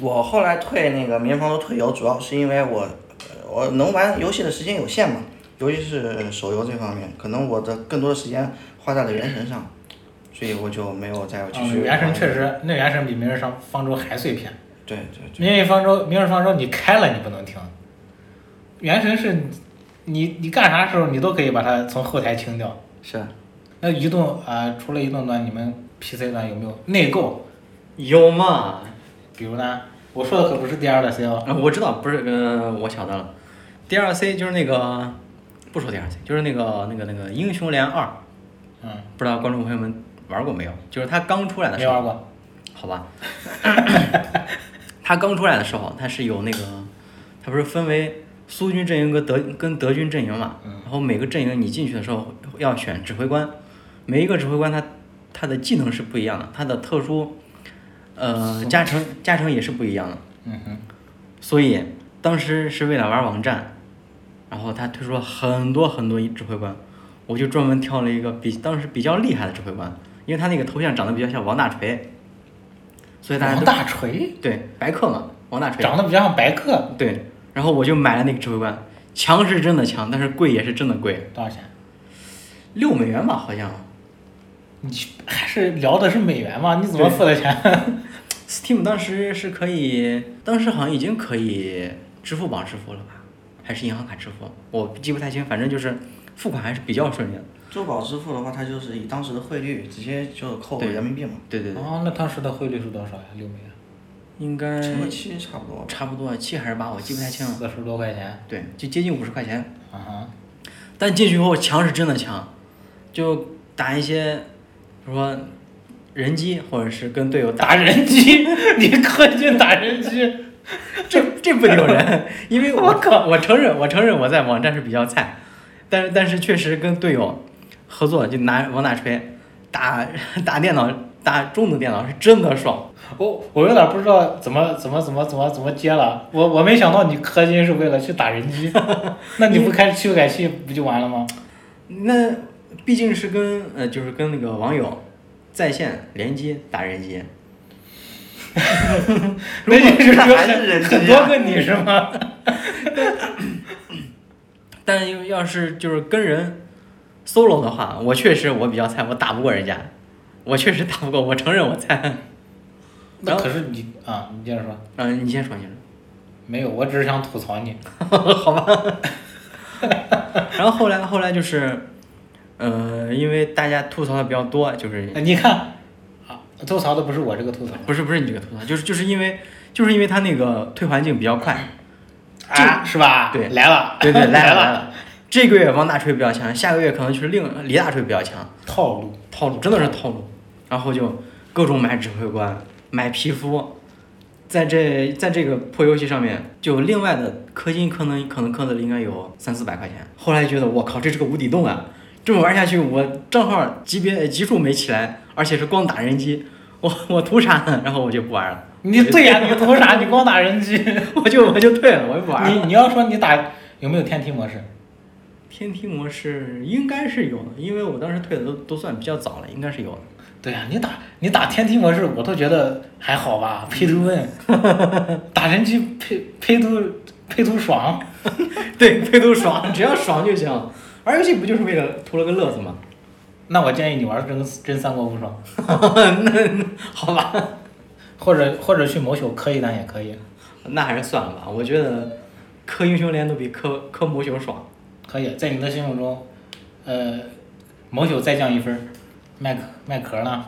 我后来退那个棉房都退游，主要是因为我呃我能玩游戏的时间有限嘛，尤其是手游这方面，可能我的更多的时间花在了原神上，所以我就没有再继续、嗯，原神确。实，那原神比明日方方舟还碎片。对对对。明日方舟，明日方舟你开了你不能停。原神是你你你干啥时候你都可以把它从后台清掉。是。那移动啊、除了移动端，你们 PC 端有没有内购？有嘛？比如呢？我说的可不是 DLC 哦。啊，我知道，不是，呃，我晓得了。DLC 就是那个，不说 DLC，就是那个那个那个英雄联二，嗯，不知道观众朋友们玩过没有？就是它刚出来的时候，没玩过。好吧。*laughs* 它刚出来的时候，它是有那个，它不是分为苏军阵营跟德跟德军阵营嘛？嗯然后每个阵营你进去的时候要选指挥官，每一个指挥官他他的技能是不一样的，他的特殊，呃，加成加成也是不一样的。嗯哼。所以当时是为了玩网站，然后他推出了很多很多指挥官，我就专门挑了一个比当时比较厉害的指挥官，因为他那个头像长得比较像王大锤，所以大家王大锤对白客嘛，王大锤长得比较像白客，对，然后我就买了那个指挥官，强是真的强，但是贵也是真的贵，多少钱？六美元吧好像你还是聊的是美元吗？你怎么付的钱？，Steam 当时是可以，当时好像已经可以支付宝支付了吧，还是银行卡支付，我记不太清，反正就是付款还是比较顺利的。珠宝支付的话，它就是以当时的汇率直接就扣人民币嘛，对对对，哦，那当时的汇率是多少呀？六美元，应该乘个七差不多。差不多七还是八，我记不太清了。四十多块钱。对，就接近五十块钱。啊哈，但进去以后强是真的强，就打一些，比如说人机，或者是跟队友打，打人机，*laughs* 你氪金打人机，*laughs* 这这不丢人，*laughs* 因为我靠，我承认我承认我在网站是比较菜，但是但是确实跟队友合作，就拿往哪锤打打电脑打中等电脑是真的爽。我我有点不知道怎么怎么怎么怎么怎么接了。我我没想到你氪金是为了去打人机，*laughs* 那你不开修改器不就完了吗？那毕竟是跟呃就是跟那个网友在线联机打人机。*laughs* 那就是有还是啊很很多个你是吗？*laughs* 但要要是就是跟人 solo 的话，我确实我比较菜，我打不过人家，我确实打不过，我承认我菜。*laughs* 那可是你啊，你接着说。嗯、你先说，你先没有，我只是想吐槽你。说，好吧。然后后来后来就是，呃，因为大家吐槽的比较多，就是你看，啊，吐槽的不是我这个吐槽，不是不是你这个吐槽，就是就是因为就是因为他那个退环境比较快，啊，是吧？对来了，对对，来 *laughs* 来了来了。这个月王大锤比较强，下个月可能就是另李大锤比较强。套路。套路真的是套路，然后就各种买指挥官、买皮肤，在这在这个破游戏上面，就另外的氪金可能可能氪的应该有三四百块钱。后来觉得我靠，这是个无底洞啊！这么玩下去，我账号级别级数没起来，而且是光打人机，我 *laughs* 我图啥呢？然后我就不玩了，你对呀、你图啥？你光打人机。*laughs* 我就我就退了，我就不玩了。你你要说你打有没有天梯模式？天梯模式应该是有的，因为我当时退的都都算比较早了，应该是有的。对呀、你打你打天梯模式，我都觉得还好吧，配图问，*laughs* 打人机配配图配图爽。对，配图爽，只要爽就行。玩游戏不就是为了图了个乐子吗？那我建议你玩真真三国无双，*laughs* 那好吧，或者或者去某宿磕一单也可以，那还是算了吧。我觉得磕英雄联都比磕磕某宿爽。可以在你的心目中，呃，某宿再降一分儿，卖壳卖壳呢？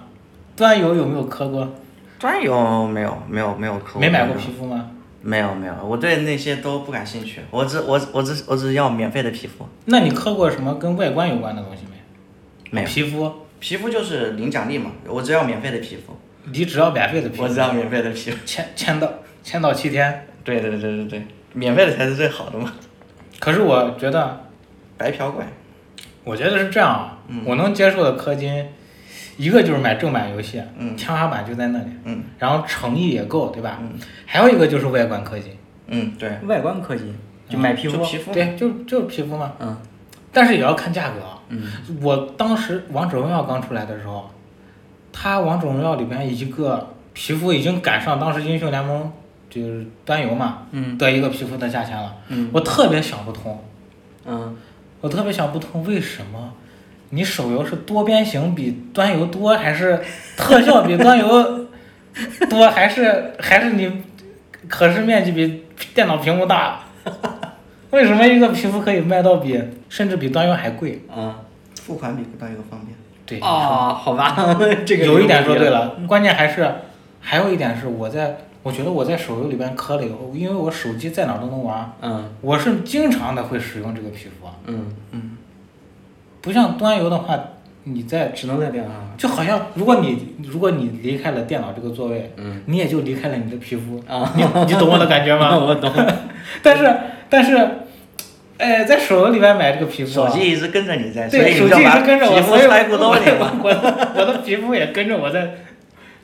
端游有没有磕过？端游没有没有没有磕没买过皮肤吗？没有没有，我对那些都不感兴趣，我只我我只我只要免费的皮肤，那你磕过什么跟外观有关的东西没？没有。皮肤，皮肤就是领奖励嘛，我只要免费的皮肤，你只要免费的皮肤，我只要免费的皮肤，签签到签到七天。对对对对对对，免费的才是最好的嘛。可是我觉得，白嫖怪，我觉得是这样啊，嗯。我能接受的氪金，一个就是买正版游戏，嗯。天花板就在那里，嗯。然后诚意也够，对吧？嗯。还有一个就是外观氪金，嗯，对，外观氪金，就买皮肤。就。皮肤，对，就就是皮肤嘛，嗯但是也要看价格。啊。嗯。我当时王者荣耀刚出来的时候，它王者荣耀里边一个皮肤已经赶上当时英雄联盟就是端游嘛嗯。的一个皮肤的价钱了，嗯。我特别想不通，嗯。我特别想不通为什么你手游是多边形比端游多，还是特效比端游 *laughs* 多，还是还是你可视面积比电脑屏幕大？为什么一个皮肤可以卖到比甚至比端游还贵？啊付款比端游方便。对，哦，好吧，*laughs* 这个有一点说对了。了，关键还是还有一点是我在，我觉得我在手游里边磕了以后，因为我手机在哪儿都能玩，嗯我是经常的会使用这个皮肤，嗯，嗯，不像端游的话，你在只能在电脑上。就好像如果你如果你离开了电脑这个座位，嗯你也就离开了你的皮肤，啊，你你懂我的感觉吗？*laughs* 我懂。*laughs* 但是但是，哎，在手游里面买这个皮肤啊，手机一直跟着你在，所对，手机一直跟着我，所我的我的皮肤也跟着我在，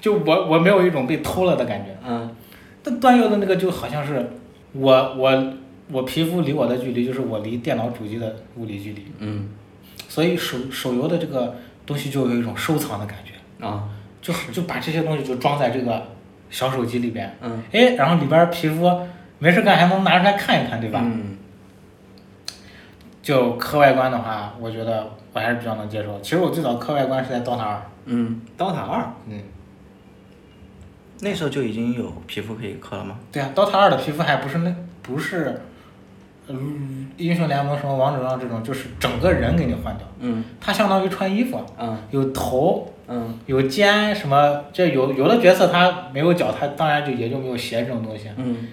就我我没有一种被偷了的感觉。嗯。但端游的那个就好像是我我我皮肤离我的距离就是我离电脑主机的物理距离，嗯。所以手手游的这个东西就有一种收藏的感觉，啊。就就把这些东西就装在这个小手机里边，嗯。哎，然后里边皮肤没事干还能拿出来看一看，对吧？嗯。就磕外观的话，我觉得我还是比较能接受。其实我最早磕外观是在 DOTA 二，嗯，DOTA 二。嗯，那时候就已经有皮肤可以刻了吗？对啊，DOTA 二的皮肤还不是那不是，嗯，英雄联盟什么王者荣耀这种，就是整个人给你换掉，嗯。它相当于穿衣服，嗯。有头嗯。有肩什么，这有有的角色他没有脚，他当然就也就没有鞋这种东西，嗯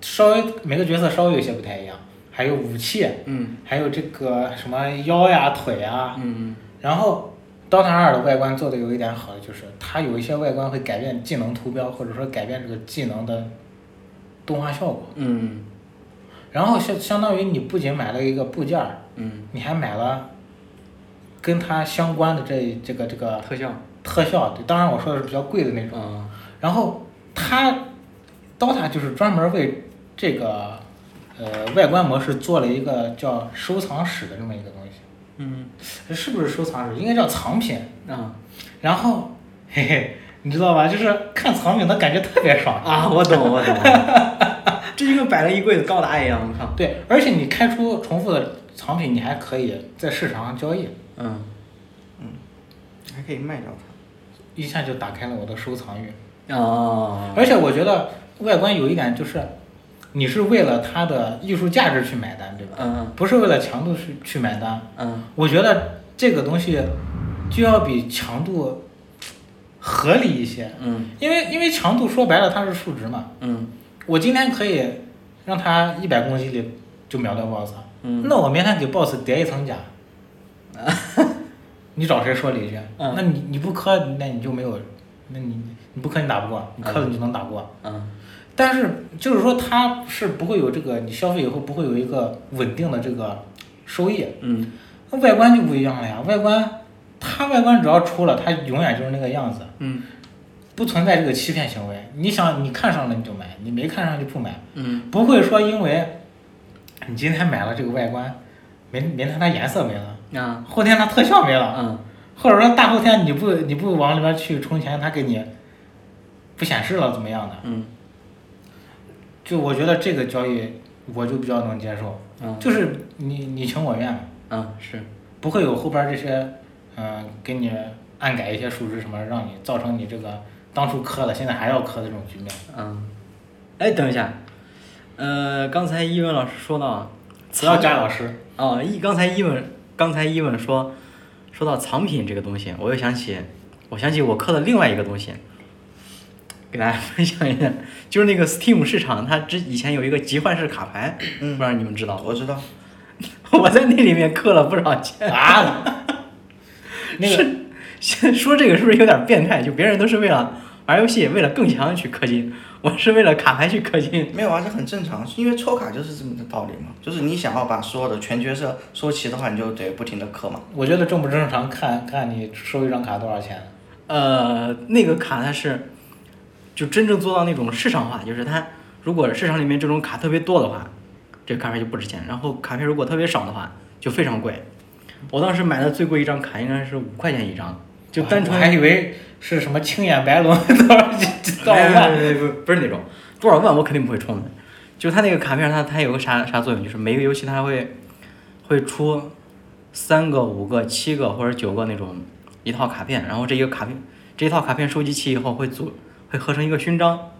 稍微每个角色稍微有些不太一样，还有武器，嗯还有这个什么腰呀腿呀，嗯然后 DOTA 二的外观做的有一点好的就是它有一些外观会改变技能图标，或者说改变这个技能的动画效果。嗯然后相相当于你不仅买了一个部件你还买了跟它相关的这这个这个特效。特效。对，当然我说的是比较贵的那种。啊然后它 DOTA 就是专门为这个呃外观模式做了一个叫收藏室的这么一个东西，嗯是不是收藏室？应该叫藏品。啊然后嘿嘿，你知道吧？就是看藏品的感觉特别爽。啊，我懂我懂。*laughs* 这就跟摆了一柜子高达一样，我靠。对，而且你开出重复的藏品，你还可以在市场上交易，嗯嗯还可以卖掉它。一下就打开了我的收藏欲。哦而且我觉得外观有一点就是，你是为了它的艺术价值去买单，对吧？嗯不是为了强度去去买单。嗯我觉得这个东西就要比强度合理一些，嗯因为因为强度说白了它是数值嘛。嗯我今天可以让它一百攻击力就秒掉 BOSS，、嗯那我明天给 BOSS 叠一层甲，*laughs* 你找谁说理去？嗯那你你不磕，那你就没有，那你你不磕你打不过，你磕了你就能打过。嗯但是就是说它是不会有这个，你消费以后不会有一个稳定的这个收益。嗯那外观就不一样了呀，外观它外观只要出了，它永远就是那个样子，嗯不存在这个欺骗行为。你想你看上了你就买，你没看上就不买。嗯不会说因为你今天买了这个外观，明明天它颜色没了，啊后天它特效没了，嗯或者说大后天你不你不往里边去充钱，它给你不显示了怎么样的？嗯就我觉得这个交易我就比较能接受，嗯就是你你情我愿嘛，嗯是不会有后边这些嗯、给你暗改一些数值什么，让你造成你这个当初磕了现在还要磕的这种局面。嗯，哎等一下，呃刚才一文老师说到不要加老师，哦，一刚才一文刚才一文说说到藏品这个东西，我又想起我想起我磕的另外一个东西，给大家 *laughs* 分享一下，就是那个 Steam 市场，它之以前有一个集换式卡牌，嗯 *clears throat* 不知道你们知道？我知道，*laughs* 我在那里面氪了不少钱。啊，*laughs* 那个是说这个是不是有点变态？就别人都是为了玩游戏为了更强去氪金，我是为了卡牌去氪金。没有啊，这很正常，因为抽卡就是这么个道理嘛。就是你想要把所有的全角色收齐的话，你就得不停的氪嘛。我觉得正不正常，看看你收一张卡多少钱。呃，那个卡它是，就真正做到那种市场化，就是它如果市场里面这种卡特别多的话，这个卡片就不值钱；然后卡片如果特别少的话，就非常贵。我当时买的最贵一张卡应该是五块钱一张，就单纯还以为是什么青眼白龙多少几多少万。不是那种多少万我肯定不会充的，就它那个卡片它它有个啥啥作用，就是每个游戏它会会出三个、五个、七个或者九个那种一套卡片，然后这一个卡片这一套卡片收集齐以后会组会合成一个勋章，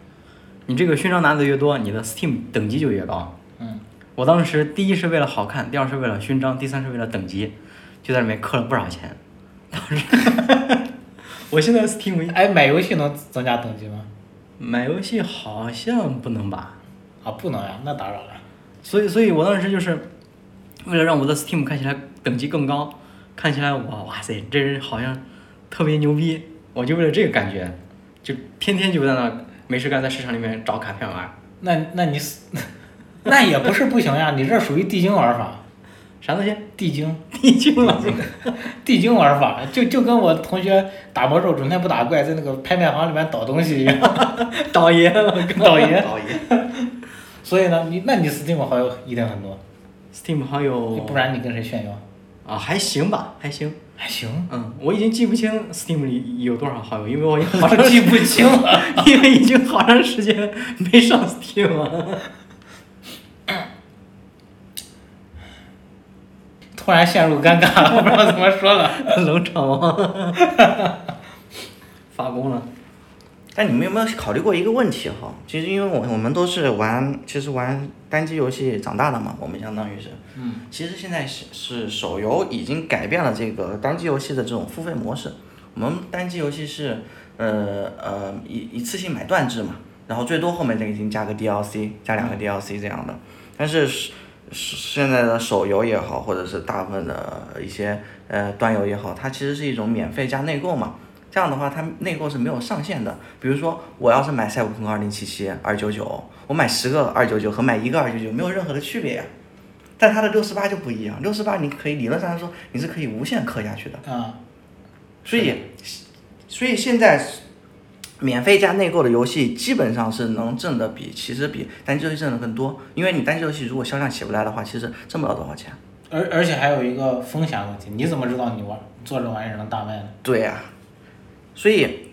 你这个勋章拿的越多，你的 Steam 等级就越高。嗯，我当时第一是为了好看，第二是为了勋章，第三是为了等级，就在里面氪了不少钱。当时 *laughs* 我现在 Steam 哎，买游戏能增加等级吗？买游戏好像不能吧？啊，不能呀，那打扰了。所以，所以我当时就是为了让我的 Steam 看起来等级更高，看起来我哇塞，这人好像特别牛逼，我就为了这个感觉，就天天就在那没事干，在市场里面找卡片玩。那那你死那也不是不行呀，你这属于地精玩法，啥东西？地精 *laughs* 地精了？地精玩法，就就跟我同学打魔兽整天不打怪，在那个拍卖行里面倒东西一样，*laughs* 倒爷了倒爷。倒爷，所以呢，你那你 Steam 好友一定很多，！Steam 好友不然你跟谁炫耀？啊，还行吧，还行。还行，嗯，我已经记不清 Steam 里有多少好友，因为我已经好像 *laughs* 记不清了。因为已经好长时间没上 Steam 了。突然陷入尴尬了，不知道怎么说了。*laughs* 冷场王 *laughs* 发功了。但你们有没有考虑过一个问题哈？其实因为我我们都是玩，其实玩单机游戏长大的嘛，我们相当于是，嗯，其实现在是是手游已经改变了这个单机游戏的这种付费模式。我们单机游戏是呃呃一一次性买断制嘛，然后最多后面再给你加个 DLC，加两个 DLC 这样的。但是是是现在的手游也好，或者是大部分的一些呃端游也好，它其实是一种免费加内购嘛。这样的话，它内购是没有上限的。比如说，我要是买《赛博朋克二零七七》二九九，我买十个二九九和买一个二九九没有任何的区别呀。但它的六十八就不一样，六十八你可以理论上来说你是可以无限氪下去的。啊，所以，所以现在免费加内购的游戏基本上是能挣的比其实比单机游戏挣的更多，因为你单机游戏如果销量起不来的话，其实挣不了多少钱。而而且还有一个风险问题，你怎么知道你玩做这玩意儿能大卖呢？对呀、所以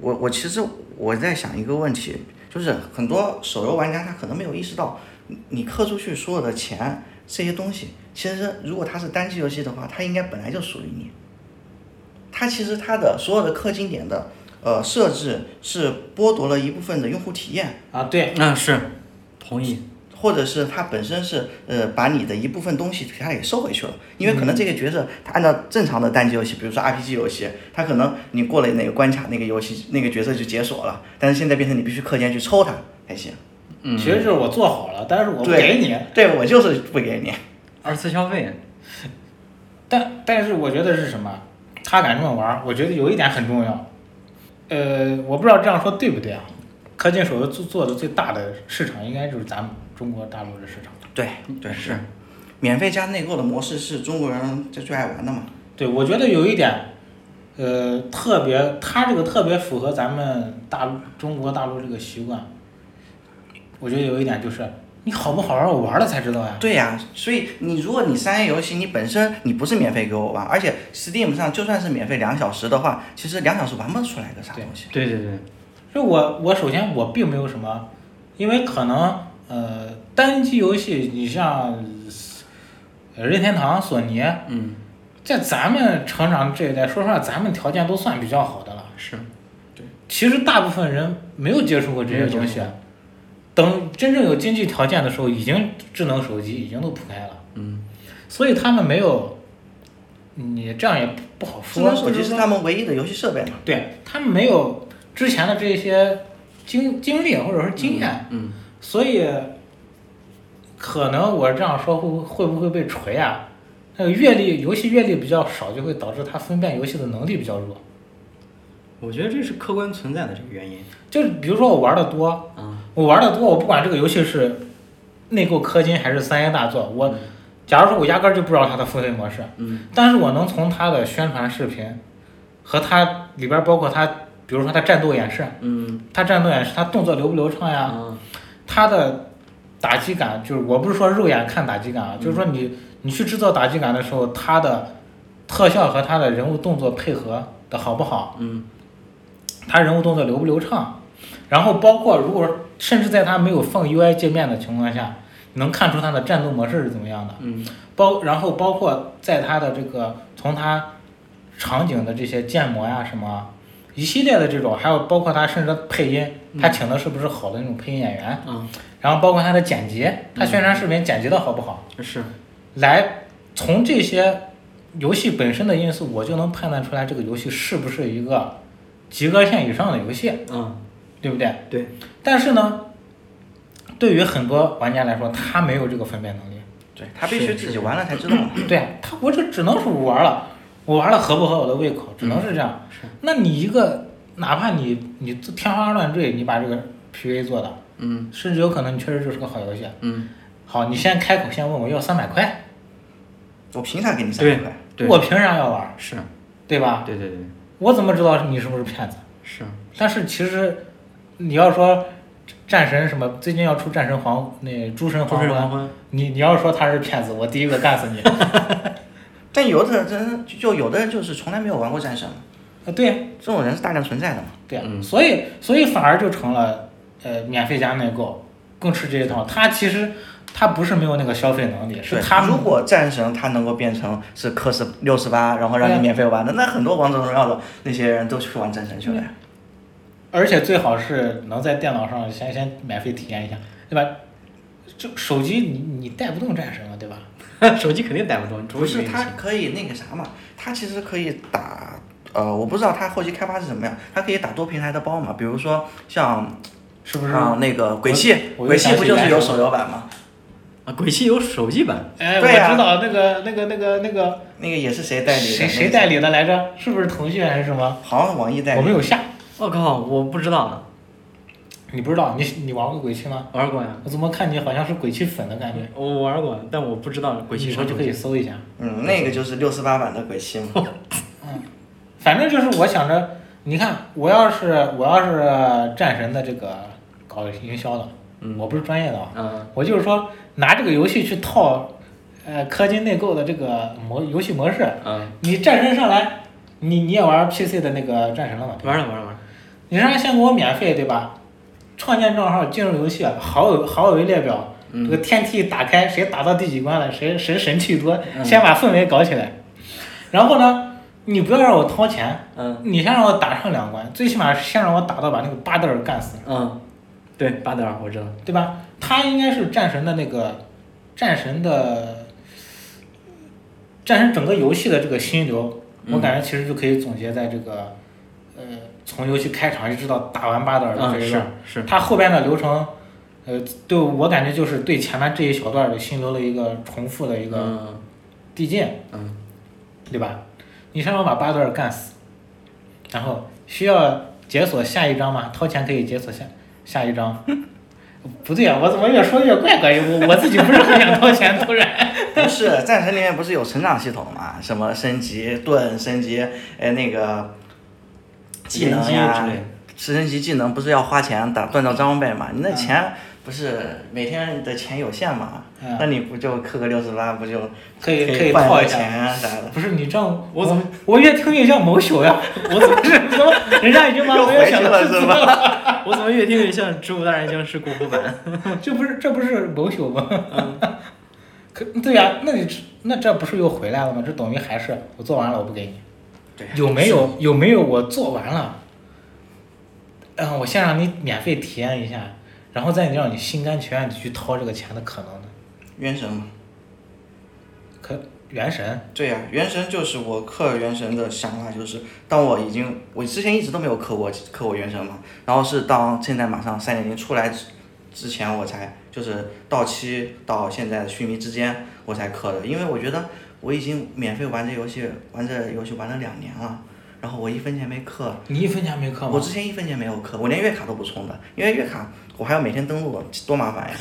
我我其实我在想一个问题，就是很多手游玩家他可能没有意识到，你你氪出去所有的钱这些东西，其实如果它是单机游戏的话，它应该本来就属于你。它其实它的所有的氪金点的呃设置是剥夺了一部分的用户体验，啊，对，嗯，是，同意。或者是他本身是呃把你的一部分东西给它给收回去了，因为可能这个角色他按照正常的单机游戏，比如说 RPG 游戏，他可能你过了那个关卡，那个游戏那个角色就解锁了，但是现在变成你必须课间去抽它才行。嗯，其实就是我做好了，但是我不给你。对我就是不给你。二次消费。*laughs* 但但是我觉得是什么？他敢这么玩儿，我觉得有一点很重要。呃，我不知道这样说对不对啊？氪金手游做做的最大的市场应该就是咱们中国大陆的市场。对对是，免费加内购的模式是中国人最最爱玩的嘛。对，我觉得有一点，呃，特别，它这个特别符合咱们大陆中国大陆这个习惯。我觉得有一点就是，你好不好玩儿，我玩了才知道呀。对呀、所以你如果你三 A 游戏你本身你不是免费给我玩，而且 Steam 上就算是免费两小时的话，其实两小时玩不出来个啥东西。对对对，就我我首先我并没有什么，因为可能呃单机游戏，你像呃任天堂、索尼，嗯，在咱们成长这一代，说实话，咱们条件都算比较好的了。是，其实大部分人没有接触过这些东西等真正有经济条件的时候，已经智能手机已经都铺开了，嗯，所以他们没有，你这样也不不好说。智能手机是他们唯一的游戏设备嘛。对他们没有之前的这些经经历或者说经验，嗯，所以可能我这样说会会不会被锤啊？那个阅历游戏阅历比较少，就会导致他分辨游戏的能力比较弱。我觉得这是客观存在的这个原因。就是比如说我玩的多，嗯我玩的多，我不管这个游戏是内购氪金还是三 A 大作，我假如说我压根儿就不知道它的付费模式，嗯但是我能从它的宣传视频和它里边儿包括它，比如说它战斗演示，嗯它战斗演示，它动作流不流畅呀，啊它的打击感，就是我不是说肉眼看打击感啊，就是说你你去制造打击感的时候，它的特效和它的人物动作配合的好不好，嗯。它人物动作流不流畅，然后包括如果甚至在它没有放 UI 界面的情况下，能看出它的战斗模式是怎么样的，嗯。包然后包括在它的这个从它场景的这些建模呀什么一系列的这种，还有包括他甚至配音，他请的是不是好的那种配音演员，嗯然后包括他的剪辑，他宣传视频剪辑的好不好，是来从这些游戏本身的因素，我就能判断出来这个游戏是不是一个及格线以上的游戏，嗯对不对？对但是呢，对于很多玩家来说，他没有这个分辨能力。对他必须自己玩了才知道。对啊他，我这只能是玩了，我玩的合不合我的胃口，只能是这样。是那你一个，哪怕你你天花乱坠，你把这个 PV 做的，嗯甚至有可能你确实就是个好游戏。嗯好，你先开口先问我要三百块，我凭啥给你三百块？对我凭啥要玩？是对吧？对对对我怎么知道你是不是骗子？是但是其实，你要说战神什么，最近要出战神黄那诸神黄昏，黄昏你你要说他是骗子，我第一个干死你。*laughs* 但有的人就就有的人就是从来没有玩过战神嘛，啊，对呀这种人是大量存在的嘛。对啊，嗯所以所以反而就成了呃免费加内购，更吃这一套。他其实他不是没有那个消费能力，是对他如果战神他能够变成是氪十六十八，然后让你免费玩的，那很多王者荣耀的那些人都去玩战神去了呀。而且最好是能在电脑上先先免费体验一下，对吧？就手机你你带不动战神了，对吧？*laughs* 手机肯定带不动，不是，它可以那个啥嘛，它其实可以打，呃，我不知道它后期开发是什么样，它可以打多平台的包嘛，比如说像是不是？啊那个鬼泣，鬼泣不就是有手游版吗？啊，鬼泣有手机版，哎，我知道那个那个那个那个那个也是谁代理的？谁谁代理的来着？是不是腾讯还是什么？好像网易代理。我没有下，我靠，我不知道呢，你不知道？你你玩过鬼泣吗？玩过呀，我怎么看你好像是鬼泣粉的感觉？我玩过，但我不知道鬼泣你回去可以搜一下。嗯，那个就是六十八版的鬼泣嘛。*laughs* 反正就是我想着，你看，我要是我要是战神的这个搞营销的，嗯我不是专业的啊，嗯我就是说拿这个游戏去套，呃，氪金内购的这个模游戏模式。嗯，你战神上来，你你也玩 PC 的那个战神了吗？玩了玩了玩了，你让他先给我免费，对吧？创建账号，进入游戏，好友好友列表，嗯。这个天梯打开，谁打到第几关了，谁谁神器多，嗯。先把氛围搞起来。然后呢，你不要让我掏钱，嗯。你先让我打上两关，最起码先让我打到把那个巴德尔干死，嗯，对，巴德尔我知道，对吧？他应该是战神的那个战神的战神整个游戏的这个心流，我嗯感觉其实就可以总结在这个，呃，从游戏开场一直到打完巴德尔的这嗯是一段，是，它后边的流程，呃，对我感觉就是对前面这一小段的心流的一个重复的一个嗯递进，嗯对吧？你先让我把巴德尔干死，然后需要解锁下一章吗？掏钱可以解锁下下一章。*laughs* 不对啊，我怎么越说越怪怪？我我自己不是很想掏钱，突然。*laughs* 不是，战神里面不是有成长系统嘛？什么升级盾、升级，哎那个技能连接呀之类的，升级技能不是要花钱打锻造装备嘛？你那钱不是每天的钱有限嘛？嗯那你不就氪个六十八，不就可以可可以换个套一下钱啥的？不是你这样，我怎么我越听越像某宿呀？*laughs* 我怎么是怎么人家已经把我越想回去了是吧？*laughs* 我怎么越听越像《植物大战僵尸》国服版？这不是这不是某宿吗？*laughs* 可对呀、那你那这不是又回来了吗？这等于还是我做完了我不给你。对有没有有没有我做完了？嗯，我先让你免费体验一下，然后再让你心甘情愿的去掏这个钱的可能呢？原神嘛，可原神，对呀、原神就是我氪原神的想法，就是当我已经我之前一直都没有氪过氪过原神嘛，然后是当现在马上三点零出来之之前，我才就是到期到现在的须弥之间我才氪的，因为我觉得我已经免费玩这游戏玩这游戏玩了两年了，然后我一分钱没氪，你一分钱没氪吗我？之前一分钱没有氪，我连月卡都不充的，因为月卡我还要每天登录，多麻烦呀。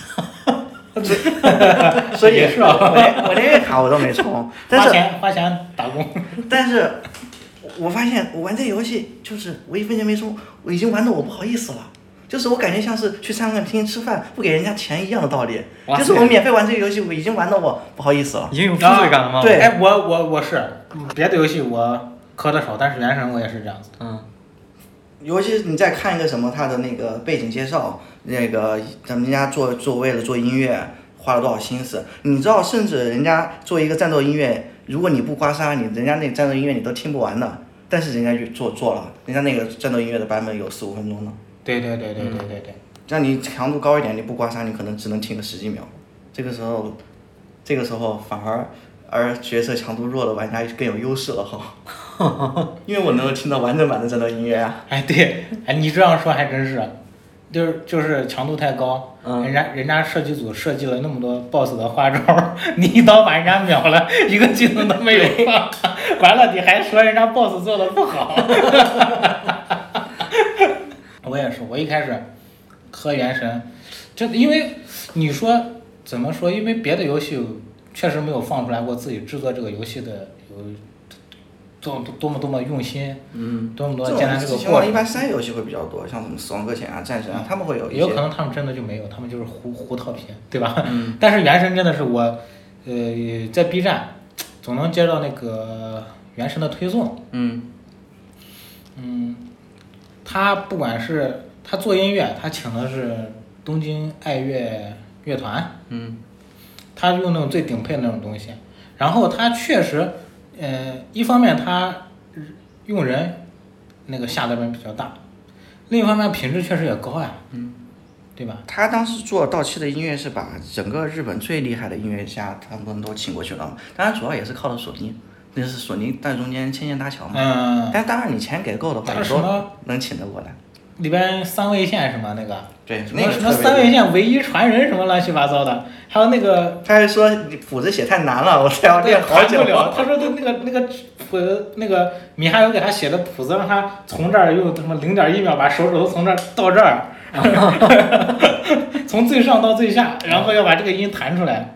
*laughs* 所以也是啊我连我连月卡我都没充，但花是钱花钱打工，*laughs* 但是我发现我玩这游戏就是我一分钱没充，我已经玩的我不好意思了。就是我感觉像是去餐厅吃饭不给人家钱一样的道理，就是我免费玩这个游戏，我已经玩的我不好意思了。已经有负罪感了吗？对哎，我我我是别的游戏我磕的少，但是原神我也是这样子。嗯，尤其是你再看一个什么他的那个背景介绍，那个咱们家做做为了做音乐花了多少心思，你知道，甚至人家做一个战斗音乐，如果你不刮痧，你人家那个战斗音乐你都听不完的，但是人家就做做了，人家那个战斗音乐的版本有四五分钟呢，对对对对对对。对，让你强度高一点，你不刮痧，你可能只能听个十几秒，这个时候，这个时候反而而角色强度弱的玩家更有优势了哈，*laughs* 因为我能够听到完整版的战斗音乐啊。哎对，哎你这样说还真是，就是就是强度太高，嗯。人家人家设计组设计了那么多 BOSS 的花招，*laughs* 你一刀把人家秒了，*laughs* 一个技能都没有放，完了你还说人家 BOSS 做的不好。我也是，我一开始磕原神，这因为你说怎么说？因为别的游戏确实没有放出来过自己制作这个游戏的有多多么多么用心，嗯，多么多这艰难这个过程。一般三 A 游戏会比较多，像什么《死亡搁浅》啊、《战神》啊，他们会有一也有可。能他们真的就没有，他们就是胡胡套皮，对吧？嗯但是原神真的是我，呃，在 B 站总能接到那个原神的推送，嗯嗯，他不管是他做音乐，他请的是东京爱乐乐团，嗯。他用那种最顶配的那种东西，然后他确实，呃，一方面他用人那个下的人比较大，另一方面品质确实也高呀，嗯，对吧？他当时做到期的音乐是把整个日本最厉害的音乐家他们都请过去了嘛，当然主要也是靠的索尼，那是索尼在中间牵线搭桥嘛。嗯，但当然你钱给够的话，但你都是什么能请得过来。里边三位线什么那个，对，什么什么那个特别三位。线唯一传人什么乱七八糟的，还有那个他还说你谱子写太难了，我才要练好久弹不。了，*laughs* 他说的那个那个谱那个米哈游给他写的谱子，让他从这儿用他妈零点一秒把手指头从这儿到这儿，*laughs* 从最上到最下，然后要把这个音弹出来。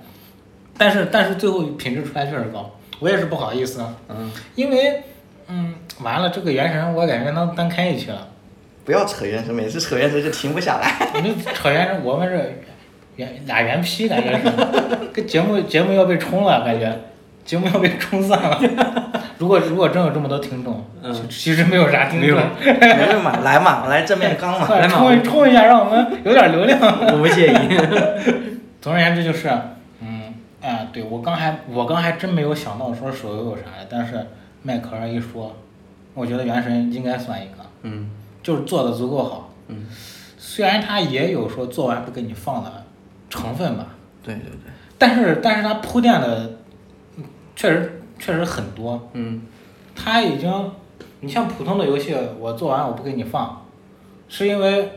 但是但是最后品质出来确实高，我也是不好意思，嗯，因为嗯完了这个原神我感觉能单开一期了。不要扯原神，每次扯原神就停不下来。你扯原神，我们是原俩原批，感觉是，跟节目节目要被冲了，感觉节目要被冲散了。如果如果真有这么多听众，嗯其其实没有啥听众，没事嘛，来嘛，来正面刚嘛。*laughs* 来嘛冲一冲一下，让我们有点流量。我不介意。总而言之就是，嗯，哎，对我刚还我刚还真没有想到说手游有啥的，但是麦克尔一说，我觉得原神应该算一个，嗯。就是做的足够好。嗯，虽然它也有说做完不给你放的成分吧，对对对，但是但是它铺垫的嗯确实确实很多，嗯。它已经，你像普通的游戏，我做完我不给你放，是因为，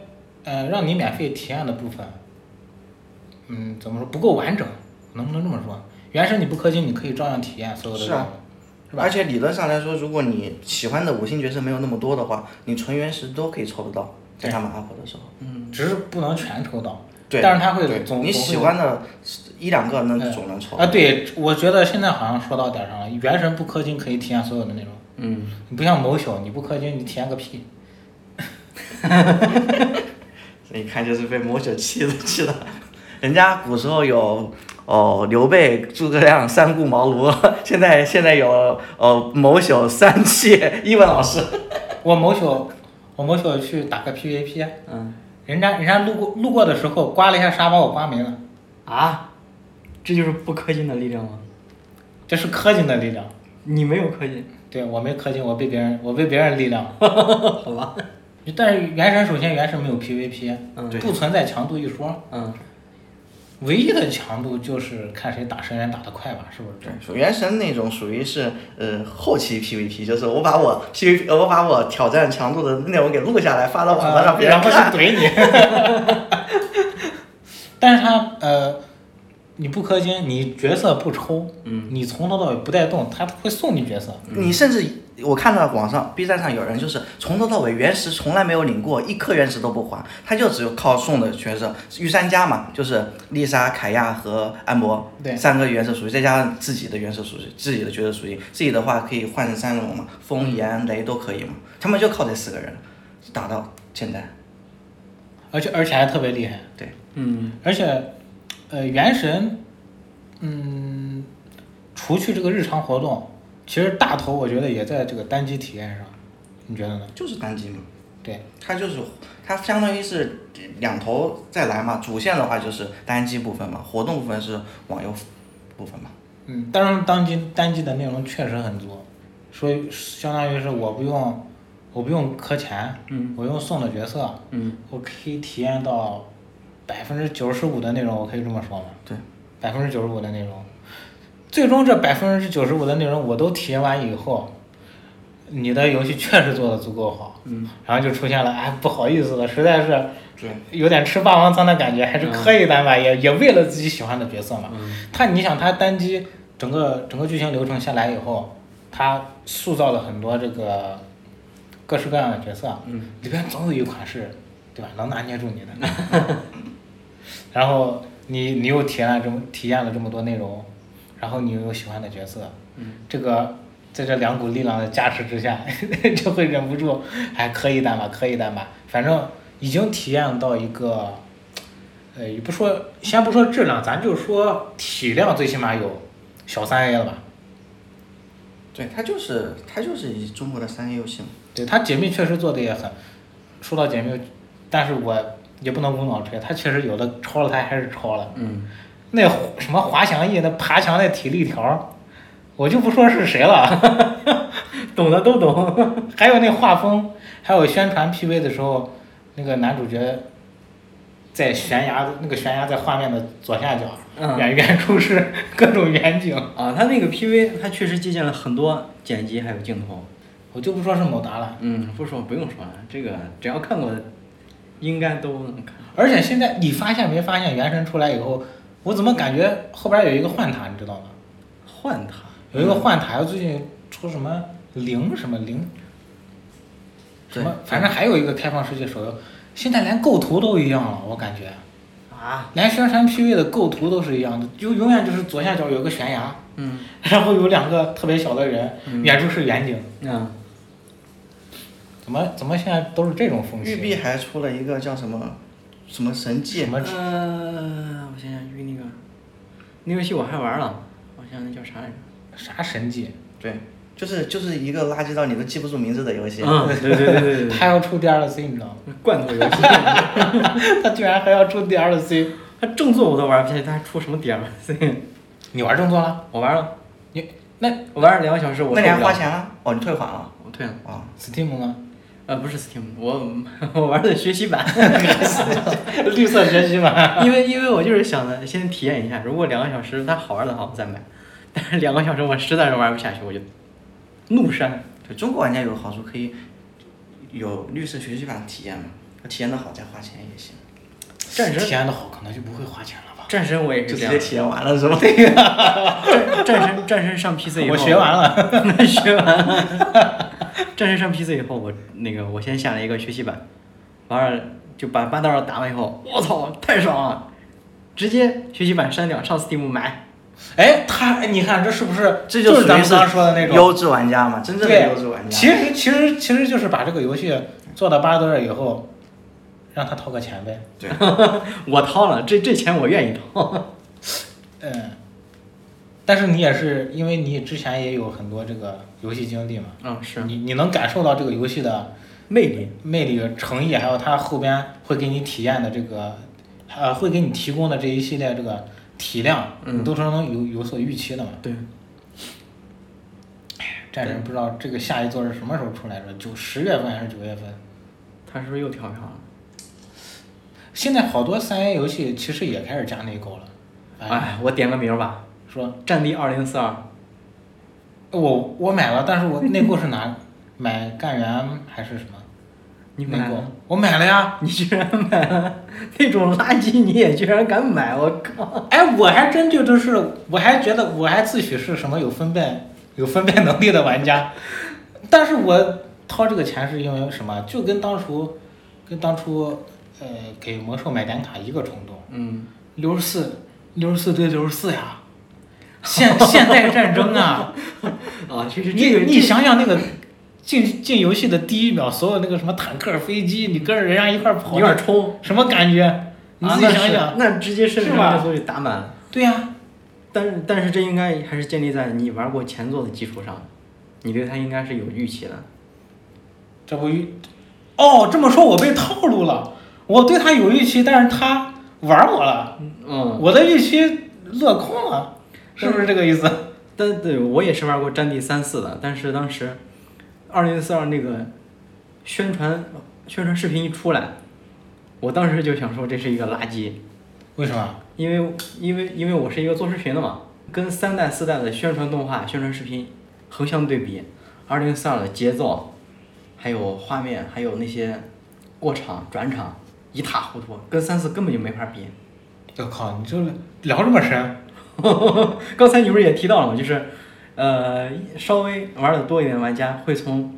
呃，让你免费体验的部分，嗯，怎么说不够完整，能不能这么说？原神你不氪金，你可以照样体验所有的是吧而？且理论上来说，如果你喜欢的五星角色没有那么多的话，你纯原石都可以抽得到，在他们 up 的时候。嗯只是不能全抽到。对，但是他会总你喜欢的一两个能哎总能抽。啊，对，我觉得现在好像说到点儿上了。原神不氪金可以体验所有的内容，嗯，你不像某宿，你不氪金你体验个屁。*laughs* 这一看就是被魔血气的气的。人家古时候有哦刘备、诸葛亮、三顾茅庐，*laughs* 现在现在有哦某小三气一文老师。*laughs* 我某小，我某小去打个 PVP，嗯人家人家路过路过的时候刮了一下沙，把我刮没了，啊，这就是不氪金的力量吗？这是氪金的力量。你没有氪金，对我没氪金，我被别人我被别人力量。*laughs* 好吧？但是原神首先原神没有 PVP，嗯不存在强度一说，嗯唯一的强度就是看谁打神人打得快吧，是不是？对，原神那种属于是呃后期 PVP，就是我把我 PVP 呃我把我挑战强度的内容给录下来发到网上让别人然后去。怼你。*laughs* 但是他呃，你不氪金，你角色不抽，嗯，你从头到尾不带动，他会送你角色。你甚至我看到网上 B 站上有人就是从头到尾原石从来没有领过，一颗原石都不还，他就只有靠送的角色，御三家嘛，就是丽莎、凯亚和安博，对。三个原石属性，再加上自己的原石属性，自己的角色属性，自己的话可以换成三龙嘛，风、岩、雷都可以嘛，他们就靠这四个人打到现在，而且而且还特别厉害。对，嗯，而且，呃，原神，嗯，除去这个日常活动，其实大头我觉得也在这个单机体验上，你觉得呢？就是单机嘛。对，它就是它相当于是两头再来嘛，主线的话就是单机部分嘛，活动部分是网游部分嘛。嗯，当然单机单机的内容确实很多，所以相当于是我不用我不用氪钱，嗯，我用送的角色，嗯，我可以体验到百分之九十五的内容，我可以这么说吗？对，百分之九十五的内容，最终这百分之九十五的内容我都体验完以后，你的游戏确实做的足够好，嗯，然后就出现了，哎，不好意思了，实在是对，有点吃霸王餐的感觉，还是嗯磕一单吧，也也为了自己喜欢的角色嘛。嗯他，你想他单机整个整个剧情流程下来以后，他塑造了很多这个各式各样的角色，嗯，里边总有一款是，对吧？能拿捏住你的。*laughs* 然后你你又体验了这么体验了这么多内容，然后你又有喜欢的角色，嗯，这个在这两股力量的加持之下，*laughs* 就会忍不住，还磕一单吧，磕一单吧，反正已经体验到一个，呃，也不说先不说质量，咱就说体量，最起码有小三 A 了吧？对，它就是它就是以中国的三 A 游戏嘛。对它解密确实做的也很，说到解密，但是我也不能无脑吹，他确实有的超了，他还是超了。嗯，那什么滑翔翼，那爬墙那体力条，我就不说是谁了，*laughs* 懂的都懂。*laughs* 还有那画风，还有宣传 PV 的时候，那个男主角在悬崖那个悬崖在画面的左下角，嗯远远处是各种远景，啊，他那个 PV，他确实借鉴了很多剪辑还有镜头。我就不说是某达了。嗯，不说不用说了，这个只要看过的，应该都能看。而且现在你发现没发现，原神出来以后，我怎么感觉后边有一个幻塔，你知道吗？幻塔，有一个幻塔，最近出什么零什么零，什么反正还有一个开放世界手游，现在连构图都一样了，我感觉，啊，连宣传 PV 的构图都是一样的，就永远就是左下角有个悬崖，嗯。*laughs* 然后有两个特别小的人，嗯。远处是远景，嗯，怎么怎么现在都是这种风育碧气？还出了一个叫什么什么神迹什，么呃，我想想，玉那个，那游戏我还玩了，我想想那叫啥来着？啥神迹？对，就是就是一个垃圾到你都记不住名字的游戏。嗯，对对对对对 *laughs* 他要出 DLC，你知道吗？对，罐头游戏，*laughs* 他居然还要出 DLC，他正作我都玩不下去，他还出什么 DLC？你玩正作了？我玩了，你那我玩了两个小时，我那你还花，钱了？哦，你退款了？我退了。啊、Steam 吗？呃，不是 Steam，我我玩的学习版，*laughs* 绿色学习版。因为因为我就是想着先体验一下，如果两个小时它好玩的话，我再买。但是两个小时我实在是玩不下去，我就怒删。对中国玩家有好处，可以有绿色学习版体验嘛，体验的好再花钱也行。战神体验的好，可能就不会花钱了吧？战神我也这样就是直接，体验完了是吧？战战神战神上 PC 以后，我学完了。*laughs* 学完了。战神上 PC 以后，我那个我先下了一个学习版，完了就把八道打完以后，我操，太爽了！直接学习版删掉，上 Steam 买。哎，他，你看这是不是这就是咱们刚刚说的那种？优质玩家嘛，真正的对优质玩，家。其实其实其实就是把这个游戏做到八多少以后，让他掏个钱呗。*laughs* 我掏了，这这钱我愿意掏。*laughs* 嗯，但是你也是因为你之前也有很多这个游戏经历嘛，嗯，是你你能感受到这个游戏的魅力。魅力、诚意，还有它后边会给你体验的这个，呃，会给你提供的这一系列这个体量，嗯你都是能有有所预期的嘛。对，战神不知道这个下一座是什么时候出来的？九十月份还是九月份？他是不是又跳票了？现在好多三 A 游戏其实也开始加内购了。哎，我点个名儿吧，说《战地二零四二我我买了，但是我内购是哪 *laughs* 买干员还是什么？你买了那个？我买了呀。你居然买了那种垃圾，你也居然敢买？我靠！哎，我还真就就是，我还觉得我还自诩是什么有分辨有分辨能力的玩家，但是我掏这个钱是因为什么？就跟当初跟当初呃给魔兽买点卡一个冲动，嗯，六十四六十四对六十四呀，现现代战争啊！*laughs* 啊，其实你这个你想想那个进进游戏的第一秒，所有那个什么坦克、飞机，你跟着人家一块儿跑，有点冲，什么感觉？你自己想想。那直接甚至是吧把所有打满了。对呀、但是但是这应该还是建立在你玩过前作的基础上，你对它应该是有预期的。这不预，哦，这么说我被套路了。我对他有预期，但是他玩我了，嗯，我的预期落空了，是不是这个意思？但对我也是玩过《战地三四》的，但是当时二零四二那个宣传宣传视频一出来，我当时就想说这是一个垃圾，为什么？因为因为因为我是一个做视频的嘛，跟三代四代的宣传动画、宣传视频横向对比，二零四二的节奏，还有画面，还有那些过场转场一塌糊涂，跟三四根本就没法比。我靠，你这聊这么深？*laughs* 刚才你不是也提到了吗？就是，呃，稍微玩的多一点的玩家会从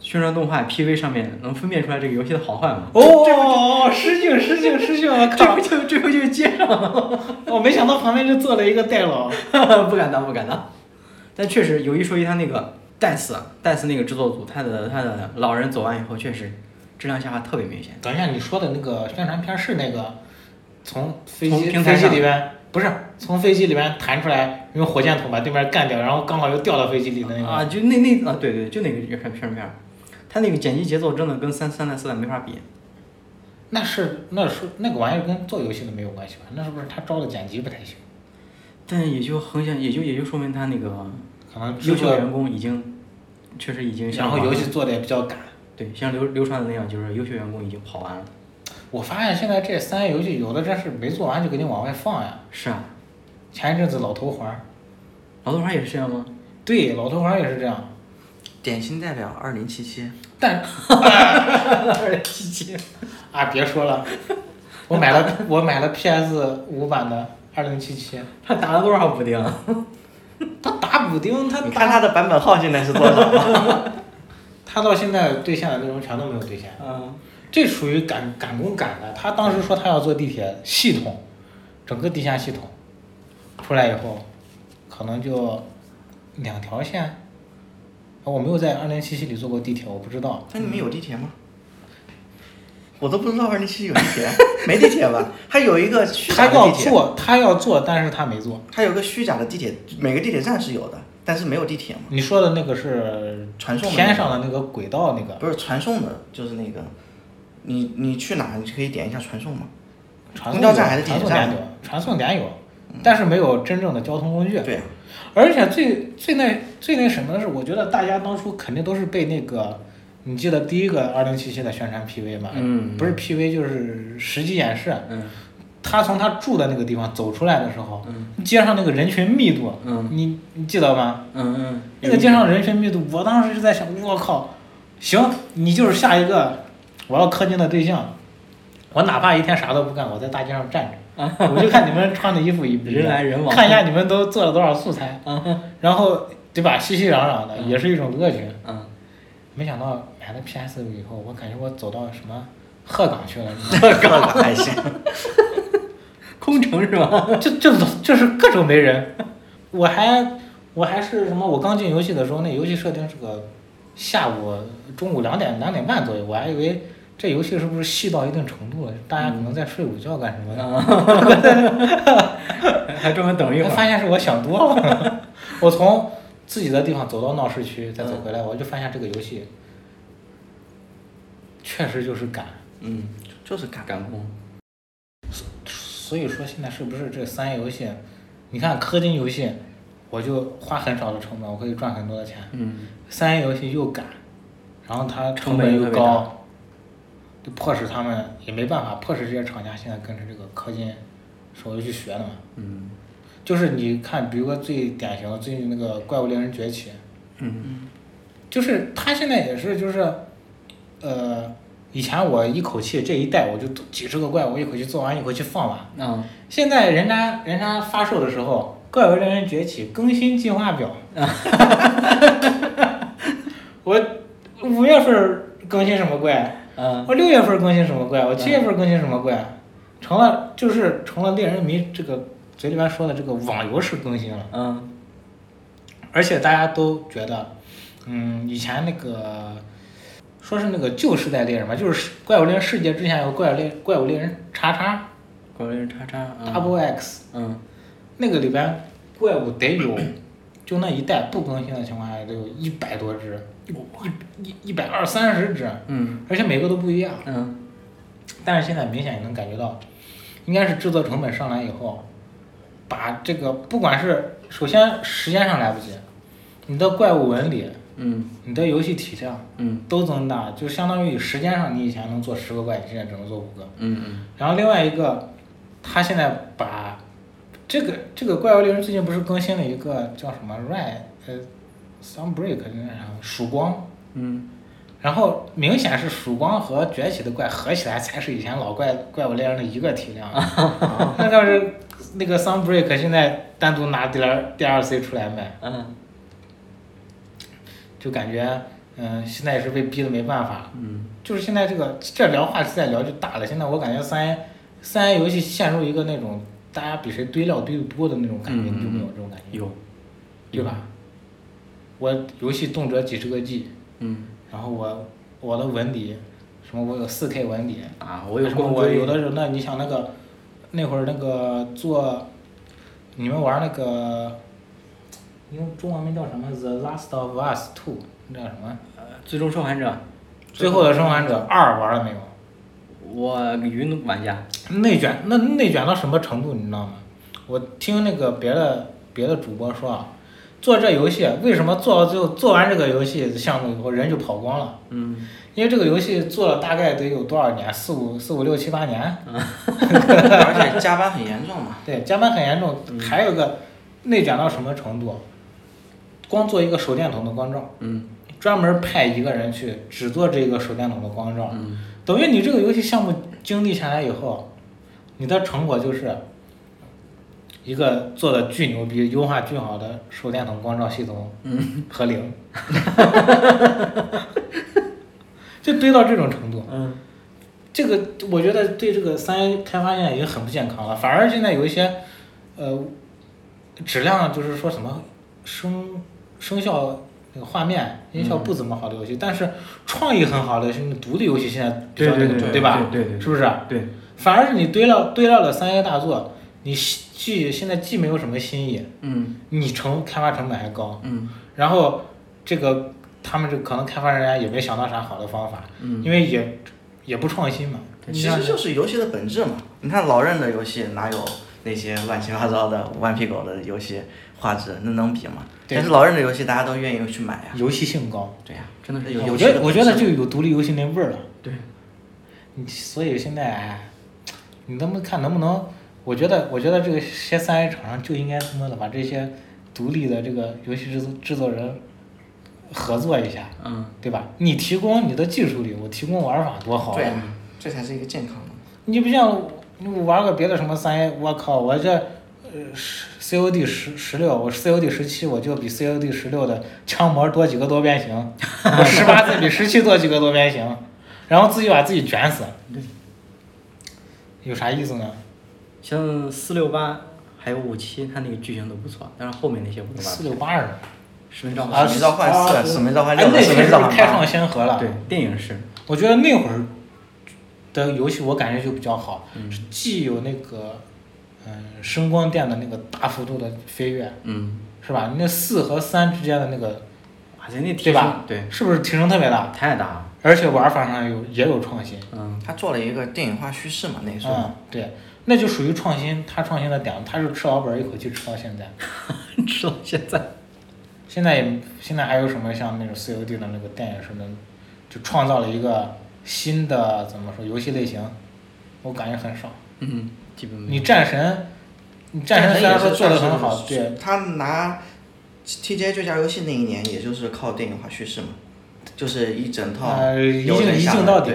宣传动画 PV 上面能分辨出来这个游戏的好坏吗？哦，失敬失敬失敬！*laughs* 这不，就这不就接上了？*laughs* 我没想到旁边就坐了一个代老。不敢当，不敢当。但确实有一说一，他那个戴斯戴斯那个制作组，他的他的老人走完以后，确实质量下滑特别明显。等一下，你说的那个宣传片是那个从飞从机飞机里边不是从飞机里边弹出来，用火箭筒把对面干掉，然后刚好又掉到飞机里的那个。啊，就那那啊，对对，就那个宣传片儿，他那个剪辑节奏真的跟三三代四代没法比。那是那是那个玩意儿跟做游戏的没有关系吧？那是不是他招的剪辑不太行？但也就横向，也就也就说明他那个可能优秀作，员工已经确实已经像然后游戏做的也比较赶。对像流流传的那样，就是优秀员工已经跑完了。我发现现在这三 A 游戏有的真是没做完就给你往外放呀。是啊，前一阵子老头环儿，老头环也是这样吗？对，老头环儿也是这样。典型代表二零七七，但 *laughs* 二零七七。啊，别说了，我买了我买了 PS 五版的二零七七，他打了多少补丁？他打补丁，他你看它的版本号现在是多少？*laughs* 他到现在兑现的内容全都没有兑现，嗯，这属于赶赶工赶的。他当时说他要做地铁系统，整个地下系统出来以后，可能就两条线。啊我没有在二零七七里坐过地铁，我不知道。那你们有地铁吗？*laughs* 我都不知道二零七七有地铁，没地铁吧？还有一个虚他要假的地铁，做，他要做，但是他没做。他有个虚假的地铁，每个地铁站是有的，但是没有地铁嘛。你说的那个是传送天上的那个轨道那个，不是传送的，就是那个，你你去哪你可以点一下传送嘛。传送公交站还是地铁站送点有，传送点有，但是没有真正的交通工具。对啊，而且最最那最那什么的是，我觉得大家当初肯定都是被那个，你记得第一个二零七七的宣传 PV 吗？嗯不是 PV 就是实际演示。嗯他从他住的那个地方走出来的时候，嗯。街上那个人群密度，嗯。你你记得吗？嗯嗯，那个街上人群密度，我当时就在想，我靠，行，你就是下一个我要氪金的对象，我哪怕一天啥都不干，我在大街上站着，我就看你们穿的衣服一不一样人来人往。看一下你们都做了多少素材，嗯然后对吧，熙熙攘攘的，也是一种乐趣。嗯，没想到买了 PS 五以后，我感觉我走到什么鹤岗去了，你知这个还行。空城是吧？*laughs* 就就就是各种没人，我还我还是什么，我刚进游戏的时候，那游戏设定是个下午中午两点两点半左右，我还以为这游戏是不是细到一定程度了，大家可能在睡午觉干什么呢，*laughs* 还专门等一会儿。我发现是我想多了。*laughs* 我从自己的地方走到闹市区，再走回来，我就发现这个游戏确实就是赶。嗯，就是赶赶工。所以说现在是不是这三 A 游戏，你看氪金游戏，我就花很少的成本，我可以赚很多的钱。嗯，三 A 游戏又赶，然后它成成本又高，就迫使他们也没办法，迫使这些厂家现在跟着这个氪金手游去学了嘛。嗯就是你看，比如说最典型的最近那个《怪物猎人崛起》，嗯就是他现在也是就是，呃，以前我一口气这一代我就几十个怪物一口气做完，一口气放完。嗯，现在人家人家发售的时候，《怪物猎人崛起》更新计划表 *laughs* *laughs* 我五月份更新什么怪，嗯，我六月份更新什么怪，我七月份更新什么怪，成了就是成了猎人迷这个嘴里边说的这个网游式更新了。嗯，而且大家都觉得，嗯，以前那个说是那个旧时代猎人吧，就是怪物猎人世界之前有怪物猎怪物猎人叉叉。怪物猎人叉叉，嗯。Double X，嗯，那个里边怪物得有，就那一代不更新的情况下得有一百多只，一一一百二三十只，嗯，而且每个都不一样。嗯，但是现在明显也能感觉到，应该是制作成本上来以后，把这个不管是首先时间上来不及，你的怪物纹理。嗯，你的游戏体量嗯，都增大，就相当于时间上你以前能做十个怪，你现在只能做五个。嗯嗯，然后另外一个，他现在把这个这个怪物猎人最近不是更新了一个叫什么 Red 呃 Sunbreak 那啥曙光，嗯，然后明显是曙光和崛起的怪合起来才是以前老怪怪物猎人的一个体量。*laughs* 那要是那个 Sunbreak 现在单独拿点儿 DLC 出来卖，嗯，就感觉嗯、现在也是被逼的没办法。嗯，就是现在这个这聊话题再聊就大了。现在我感觉三 A 三 A 游戏陷入一个那种大家比谁堆料堆的多的那种感觉，嗯你有没有这种感觉，有，对吧？我游戏动辄几十个 G，嗯，然后我我的文理，什么我有四 K 文理，啊，我有什么我有的时候那你想那个那会儿那个做你们玩那个用中文名叫什么《The Last of Us Two》那叫什么？呃最终生还者，最后的生还者二玩了没有？我云玩家，内卷，那内卷到什么程度，你知道吗？我听那个别的别的主播说啊，做这游戏为什么做到最后做完这个游戏项目以后人就跑光了？嗯，因为这个游戏做了大概得有多少年？四五四五六七八年。*laughs* 而且加班很严重嘛。对，加班很严重。还有个内卷到什么程度？光做一个手电筒的光照，嗯，专门派一个人去只做这个手电筒的光照，嗯，等于你这个游戏项目经历下来以后，你的成果就是一个做的巨牛逼、优化巨好的手电筒光照系统嗯。和零，*laughs* 就堆到这种程度。嗯，这个我觉得对这个三 A 开发现在已经很不健康了，反而现在有一些，呃，质量就是说什么声声效那个画面音效不怎么好的游戏，但是创意很好的是那独立游戏现在比较那个对对吧？对对对是不是？对，反而是你堆了堆了的三 A 大作，你既现在既没有什么新意，嗯你成开发成本还高，嗯然后这个他们这可能开发人员也没想到啥好的方法，嗯，因为也也不创新嘛。其实就是游戏的本质嘛。你看老任的游戏哪有那些乱七八糟的顽皮狗的游戏画质，那能比吗？但是老任的游戏大家都愿意去买呀。游戏性高，对呀、真的是有游戏我觉得我觉得就有独立游戏那味儿了。对，你所以现在，哎，你能不能看能不能？我觉得我觉得这个些三 A 厂商就应该他妈的把这些独立的这个游戏制作制作人合作一下，嗯，对吧？你提供你的技术力，我提供玩法多好啊！对呀、这才是一个健康的。你不像你玩个别的什么三 A，我靠，我这呃十 COD 十十六，我 COD 十七，我就比 COD 十六的枪模多几个多边形，*laughs* 我十八再比十七多几个多边形，然后自己把自己卷死，有啥意思呢？像四六八还有五七，它那个剧情都不错，但是后面那些我都四。六八是吗？使命召啊，唤，使命召唤四啊使命召唤六，使命召唤八开创先河了。对，电影是，我觉得那会儿的游戏我感觉就比较好，嗯既有那个嗯声光电的那个大幅度的飞跃，嗯，是吧？那四和三之间的那个，对吧升，对，是不是提升特别大？太大了，而且玩法上有也有创新。嗯，他做了一个电影化叙事嘛，那时候。嗯，对，那就属于创新。他创新的点，他是吃老本儿一口气吃到现在。*laughs* 吃到现在，现在也现在还有什么像那种 COD 的那个电影似的，就创造了一个新的怎么说游戏类型，我感觉很少。嗯，基本没你。战神，你战神虽然说做的很好，对，他拿 TGA 最佳游戏那一年，也就是靠电影化叙事嘛，就是一整套呃，一镜一镜到底。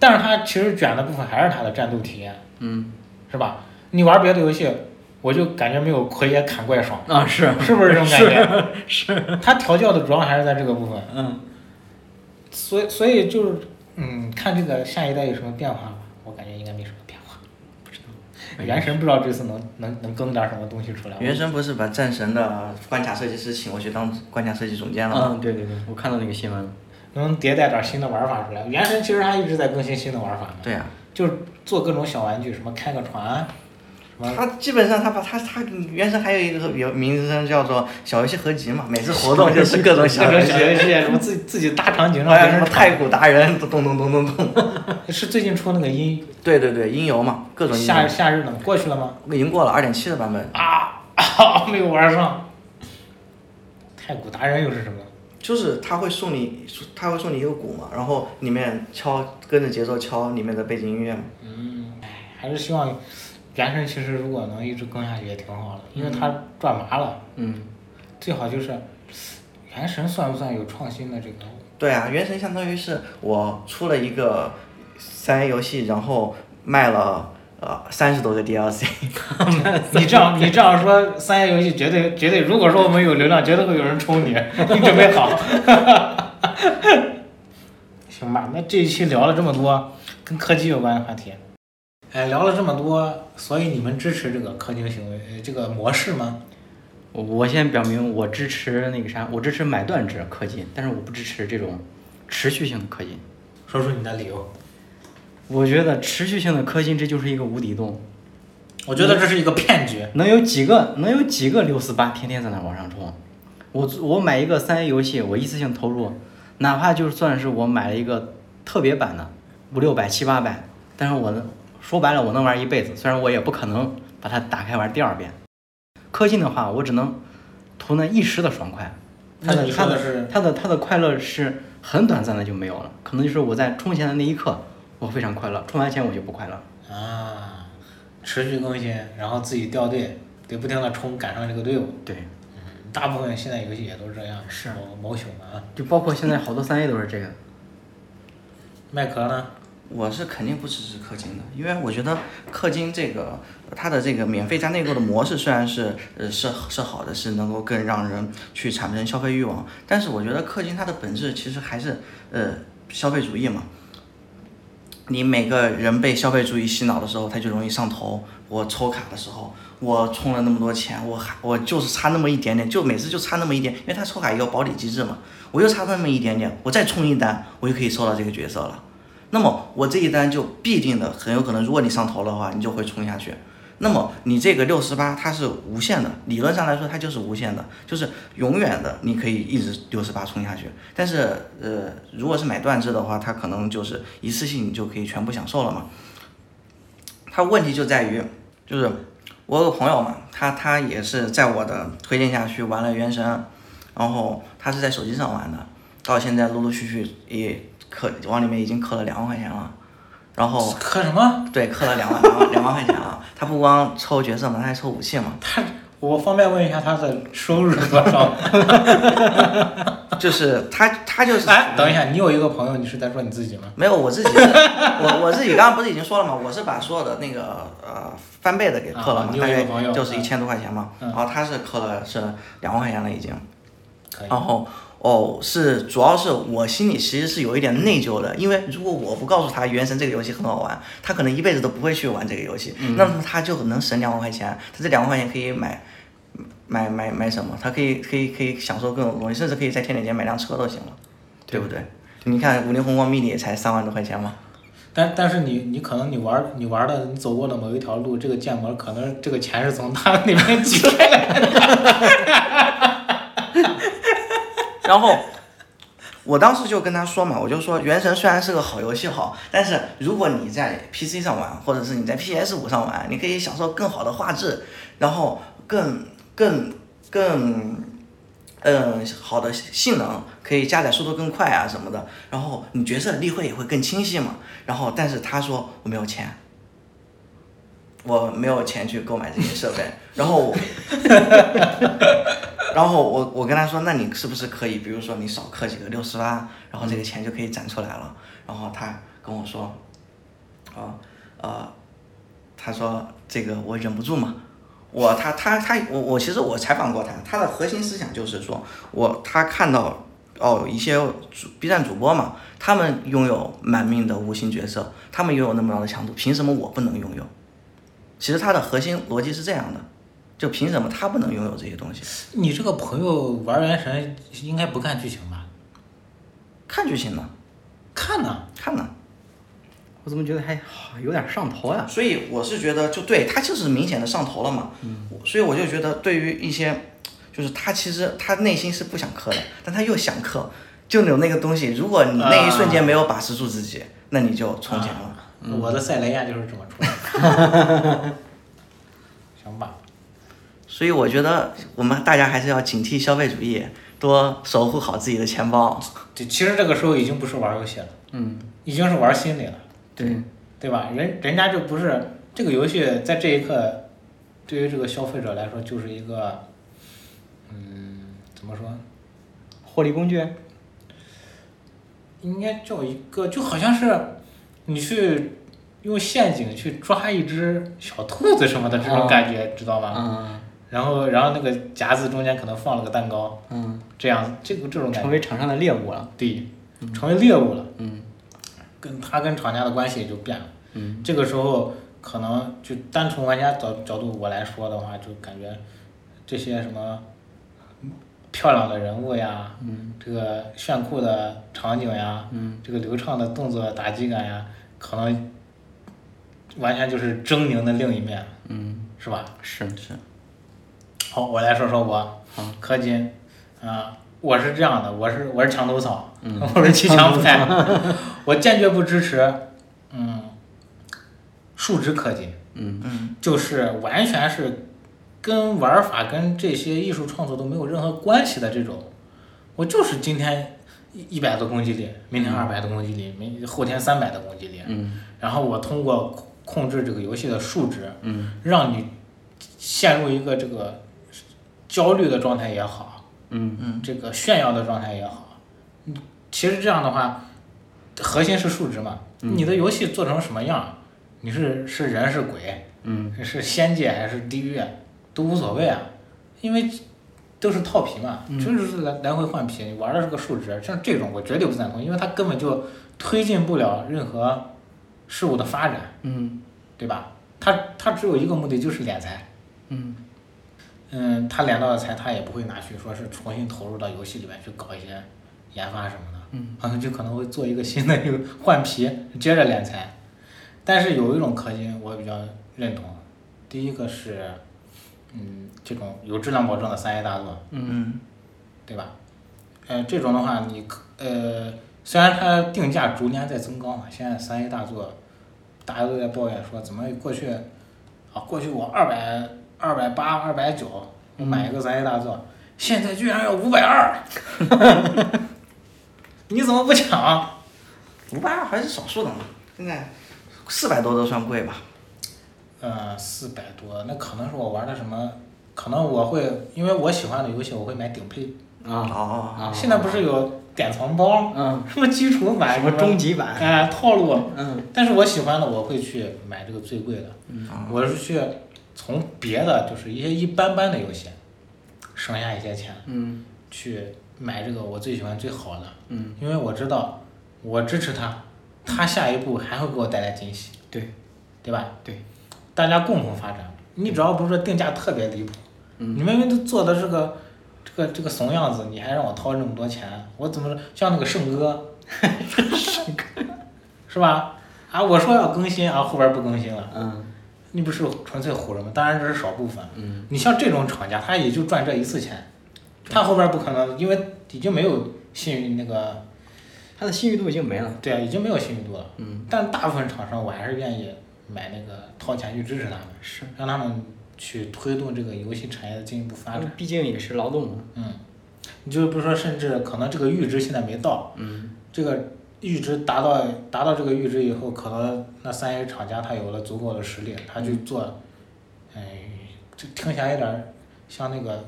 但是它其实卷的部分还是它的战斗体验，嗯。是吧？你玩别的游戏，我就感觉没有奎爷砍怪爽，啊是。是不是这种感觉？是。他调教的主要还是在这个部分，嗯。所以所以就是嗯，看这个下一代有什么变化吧，我感觉应该没什么变化。不知道，原神不知道这次能能能更点什么东西出来。原神不是把战神的关卡设计师请过去当关卡设计总监了吗？嗯对对对，我看到那个新闻了。能迭代点新的玩法出来。原神其实它一直在更新新的玩法嘛，对呀、就是做各种小玩具，什么开个船，他基本上他把他他原神还有一个有名称叫做小游戏合集嘛，每次活动就是 *laughs* 各种小游戏，游戏，什么自己自己搭场景让还有什么太古达人咚咚咚咚咚咚。*laughs* 是最近出那个音对对对，音游嘛，各种夏夏日冷过去了吗？已经过了二点七的版本，啊，啊 *laughs* 没有玩上。太古达人又是什么？就是他会送你，他会送你一个鼓嘛，然后里面敲跟着节奏敲里面的背景音乐嘛。嗯，哎，还是希望原神其实如果能一直更下去也挺好的，因为它转麻了。嗯最好就是原神算不算有创新的这个？对啊，原神相当于是我出了一个三 A 游戏，然后卖了呃三十多个 DLC。*laughs* 你这样你这样说，三 A 游戏绝对绝对，如果说我们有流量，绝对会有人冲你，你准备好。*laughs* 行吧，那这一期聊了这么多跟科技有关的话题，哎，聊了这么多，所以你们支持这个氪金行为呃这个模式吗？我我先表明我支持那个啥，我支持买断制氪金，但是我不支持这种持续性的氪金。说出你的理由。我觉得持续性的氪金这就是一个无底洞，我觉得这是一个骗局。能有几个能有几个六四八天天在那往上冲？我我买一个三 A 游戏，我一次性投入，哪怕就算是我买了一个特别版的五六百七八百，但是我能说白了我能玩一辈子，虽然我也不可能把它打开玩第二遍。氪金的话，我只能图那一时的爽快，它的它的说的是它的它的快乐是很短暂的就没有了，可能就是我在充钱的那一刻我非常快乐，充完钱我就不快乐。啊，持续更新，然后自己掉队，得不停的冲赶上这个队伍。对，大部分现在游戏也都是这样，是某某熊啊。就包括现在好多三 A 都是这个。麦壳呢？我是肯定不支持氪金的，因为我觉得氪金这个它的这个免费加内购的模式虽然是呃是是好的，是能够更让人去产生消费欲望，但是我觉得氪金它的本质其实还是呃消费主义嘛。你每个人被消费主义洗脑的时候，他就容易上头。我抽卡的时候，我充了那么多钱，我还我就是差那么一点点，就每次就差那么一点，因为他抽卡也有保底机制嘛，我就差那么一点点，我再充一单，我就可以收到这个角色了。那么我这一单就必定的很有可能，如果你上头的话，你就会冲下去。那么你这个六十八它是无限的，理论上来说它就是无限的，就是永远的，你可以一直六十八冲下去。但是呃，如果是买断制的话，它可能就是一次性你就可以全部享受了嘛。它问题就在于，就是我有个朋友嘛，他他也是在我的推荐下去玩了原神，然后他是在手机上玩的，到现在陆陆续续也氪往里面已经氪了两万块钱了，然后 *laughs* 氪什么？对氪了两万两万两万块钱啊。他不光抽角色嘛，他还抽武器嘛，他，我方便问一下他的收入是多少吗？*laughs* *laughs* 就是他他就是哎，等一下，你有一个朋友，你是在说你自己吗？没有，我自己，我我自己刚刚不是已经说了吗？我是把所有的那个呃翻倍的给氪了嘛，大一个朋友概就是一千多块钱嘛，嗯然后他是氪了是两万块钱了已经，可以。然后哦是主要是我心里其实是有一点内疚的，因为如果我不告诉他《原神》这个游戏很好玩，他可能一辈子都不会去玩这个游戏，那么他就能省两万块钱，他这两万块钱可以买。买买买什么？他可以可以可以享受各种东西，甚至可以在天顶街买辆车都行了，对不对？你看《五菱宏光 mini》也才三万多块钱嘛，但但是你你可能你玩你玩的你走过的某一条路，这个建模可能这个钱是从他那边 *laughs* 挤开来的。*laughs* 然后我当时就跟他说嘛，我就说《原神》虽然是个好游戏好，但是如果你在 PC 上玩，或者是你在 PS 五上玩，你可以享受更好的画质，然后更更更嗯好的性能，可以加载速度更快啊什么的，然后你角色立绘也会更清晰嘛。然后但是他说我没有钱。我没有钱去购买这些设备，然后我，然后我我跟他说，那你是不是可以，比如说你少氪几个六十八，然后这个钱就可以攒出来了。然后他跟我说，啊呃，他说这个我忍不住嘛，我他他他我我其实我采访过他，他的核心思想就是说我他看到哦一些主 B 站主播嘛，他们拥有满命的五星角色，他们拥有那么高的强度，凭什么我不能拥有？其实他的核心逻辑是这样的，就凭什么他不能拥有这些东西？你这个朋友玩原神应该不看剧情吧？看剧情呢，看呢，看呢。我怎么觉得还好有点上头呀？所以我是觉得，就对他就是明显的上头了嘛。嗯。所以我就觉得，对于一些，就是他其实他内心是不想氪的，但他又想氪，就有那个东西。如果你那一瞬间没有把持住自己，那你就充钱了。我的塞雷亚就是这么出来的。*laughs* 行吧。所以我觉得我们大家还是要警惕消费主义，多守护好自己的钱包。对，其实这个时候已经不是玩游戏了，嗯，已经是玩心理了，对，对吧？人人家就不是这个游戏在这一刻，对于这个消费者来说就是一个，嗯，怎么说？获利工具。应该叫一个，就好像是你去用陷阱去抓一只小兔子什么的这种感觉，知道吧？嗯然后，然后那个夹子中间可能放了个蛋糕，嗯，这样这个这种成为场上的猎物了。对，成为猎物了，嗯跟他跟厂家的关系也就变了。嗯这个时候可能就单从玩家角角度我来说的话，就感觉这些什么漂亮的人物呀，嗯这个炫酷的场景呀，嗯这个流畅的动作打击感呀，可能完全就是狰狞的另一面，嗯，是吧？是是。好，我来说说我好，氪金，啊、我是这样的，我是我是墙头草，嗯我是骑墙 *laughs* 派，*laughs* 我坚决不支持，嗯，数值氪金，嗯。嗯。就是完全是跟玩法跟这些艺术创作都没有任何关系的这种，我就是今天一一百的攻击力，明天二百的攻击力，明后天三百的攻击力，嗯。然后我通过控控制这个游戏的数值，嗯。让你陷入一个这个焦虑的状态也好，嗯嗯这个炫耀的状态也好，嗯，其实这样的话，核心是数值嘛。你的游戏做成什么样，你是是人是鬼，嗯是仙界还是地狱，都无所谓啊，因为都是套皮嘛，就是来来回换皮，你玩的是个数值，像这种我绝对不赞同，因为它根本就推进不了任何事物的发展，嗯对吧？它它只有一个目的，就是敛财。嗯嗯，他敛到的财，他也不会拿去说是重新投入到游戏里面去搞一些研发什么的，嗯，就可能会做一个新的一个 *laughs* 换皮，接着敛财。但是有一种氪金我比较认同，第一个是，嗯，这种有质量保证的三 A 大作，嗯对吧？呃，这种的话，你可呃，虽然它定价逐年在增高嘛，现在三 A 大作，大家都在抱怨说怎么过去，啊，过去我二百二百八二百九，我买一个三 A 大作，现在居然要五百二，*laughs* 你怎么不抢？五百二还是少数的嘛，现在四百多都算贵吧。呃，四百多，那可能是我玩的什么？可能我会，因为我喜欢的游戏，我会买顶配。啊哦，啊！现在不是有典藏包，嗯什么基础版，什么终极版？哎，套路。嗯但是我喜欢的，我会去买这个最贵的。嗯啊我是去从别的，就是一些一般般的游戏，省下一些钱嗯去买这个我最喜欢最好的，嗯，因为我知道我支持他，他下一步还会给我带来惊喜，对对吧？对，大家共同发展。你只要不是说定价特别离谱，嗯你明明都做的这个这个这个怂样子，你还让我掏这么多钱，我怎么像那个圣哥，*laughs* 圣哥是吧？啊，我说要更新啊，后边不更新了。嗯你不是纯粹唬人吗？当然这是少部分。嗯你像这种厂家，他也就赚这一次钱，他后边不可能，因为已经没有信誉那个，他的信誉度已经没了。对啊，已经没有信誉度了。嗯，但大部分厂商，我还是愿意买那个掏钱去支持他们，是，让他们去推动这个游戏产业的进一步发展。毕竟也是劳动嘛。嗯，你就比如说，甚至可能这个阈值现在没到，嗯这个阈值达到达到这个阈值以后，可能那三 A 厂家他有了足够的实力，他去做，哎，这听起来有点儿像那个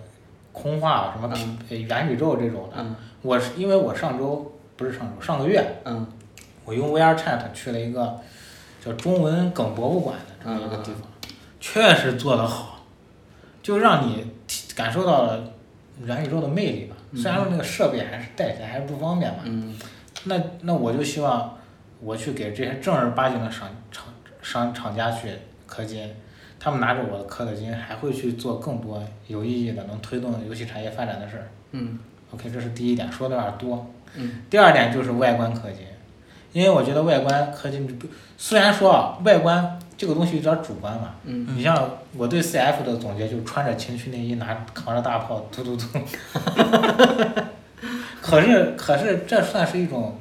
空话什么嗯。呃元宇宙这种的。嗯。我是因为我上周不是上周上个月，嗯。我用 VR Chat 去了一个叫中文梗博物馆的这么一个地方，确实做得好，就让你体感受到了元宇宙的魅力吧。虽然说那个设备还是带起来还是不方便嘛，嗯那那我就希望我去给这些正儿八经的商厂商厂家去氪金，他们拿着我的氪的金，还会去做更多有意义的能推动游戏产业发展的事儿。嗯 OK，这是第一点，说的有点多。嗯。第二点就是外观氪金，因为我觉得外观氪金不，虽然说啊，外观这个东西有点主观嘛。嗯你像我对 CF 的总结，就是穿着情趣内衣，拿扛着大炮，突突突。*laughs* *laughs* 可是可是这算是一种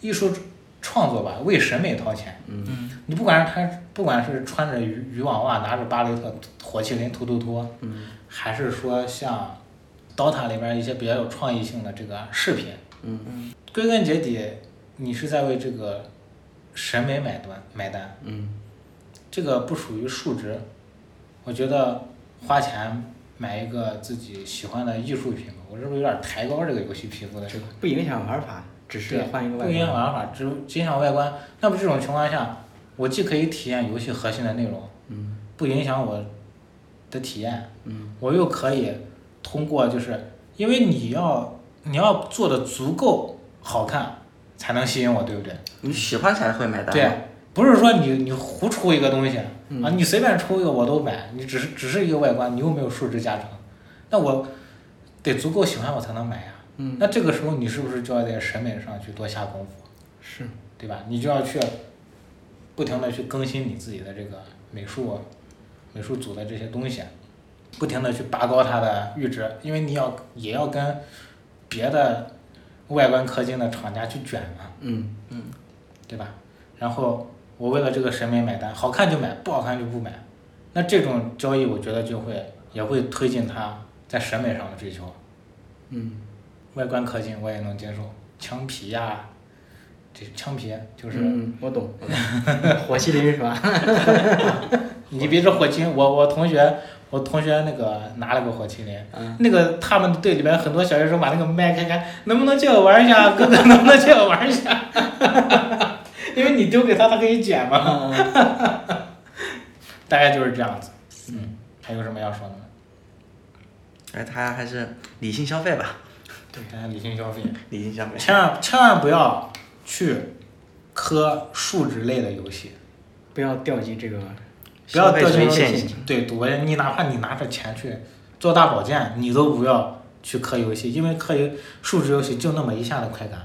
艺术创作吧，为审美掏钱。嗯。你不管是他，不管是穿着渔渔网袜，拿着巴雷特火麒麟突突突，嗯。还是说像 DOTA 里边一些比较有创意性的这个饰品，嗯。归根结底，你是在为这个审美买单买单，嗯。这个不属于数值。我觉得花钱买一个自己喜欢的艺术品，我是不是有点抬高这个游戏皮肤的这个？不影响玩法，只是，换一个外不影响。玩法，只只影响外观。那么这种情况下，我既可以体验游戏核心的内容，嗯不影响我的体验，嗯我又可以通过就是因为你要你要做的足够好看，才能吸引我，对不对？你喜欢才会买单。对，不是说你你胡出一个东西、嗯啊，你随便出一个我都买，你只是只是一个外观，你又没有数值加成，那我得足够喜欢我才能买呀。嗯那这个时候你是不是就要在审美上去多下功夫？是对吧？你就要去不停的去更新你自己的这个美术美术组的这些东西，不停的去拔高它的阈值，因为你要也要跟别的外观氪金的厂家去卷嘛，嗯对吧？然后我为了这个审美买单，好看就买，不好看就不买，那这种交易我觉得就会也会推进他在审美上的追求。嗯外观氪金我也能接受，枪皮呀、这枪皮就是。嗯，我懂。火麒麟是吧？*laughs* 你别说火麒麟，我我同学，我同学那个拿了个火麒麟，嗯那个他们队里边很多小学生把那个麦开开，能不能借我玩一下？哥哥能不能借我玩一下？*laughs* 因为你丢给他，他可以捡嘛。*laughs* 大概就是这样子。嗯，还有什么要说的吗？哎，他还是理性消费吧，对，大家理性消费，理性消费。千万千万不要去磕数值类的游戏。不要掉进这个不要掉进陷阱。对赌博，你哪怕你拿着钱去做大保健，你都不要去磕游戏，因为磕游数值游戏就那么一下的快感。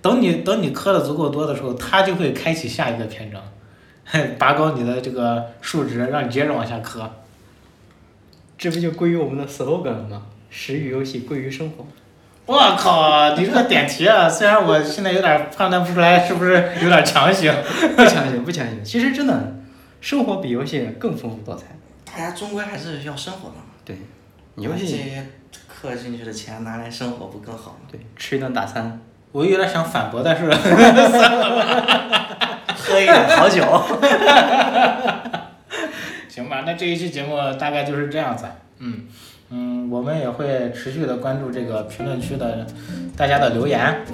等你等你磕的足够多的时候，它就会开启下一个篇章，*laughs* 拔高你的这个数值，让你接着往下氪。这不就归于我们的 slogan 了吗？食于游戏，归于生活。我靠，你这个点题啊！虽然我现在有点判断不出来是不是有点强行。*laughs* 不强行，不强行。其实真的，生活比游戏更丰富多彩。大家终归还是要生活的嘛。对，游这戏些氪进去的钱拿来生活不更好吗？对吃一顿大餐，我有点想反驳，但是 *laughs* 喝一点好酒。*laughs* 行吧，那这一期节目大概就是这样子。嗯嗯，我们也会持续的关注这个评论区的大家的留言。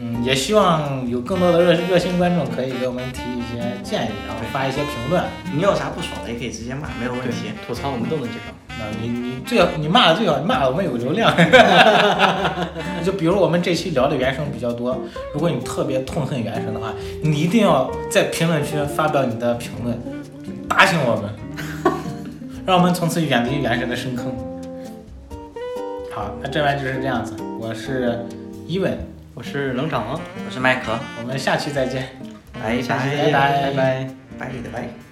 嗯，也希望有更多的热热心观众可以给我们提一些建议，然后发一些评论。你有啥不爽的也可以直接骂，没有问题。，吐槽我们都能接受。那你你最好你骂的最好，你骂的我们有流量。*laughs* 就比如我们这期聊的原声比较多，如果你特别痛恨原声的话，你一定要在评论区发表你的评论，打醒我们，让我们从此远离原神的深坑。好，那这边就是这样子，我是伊文，我是冷场，我是麦克，我们下期再见。拜拜再见，拜拜拜。拜的拜。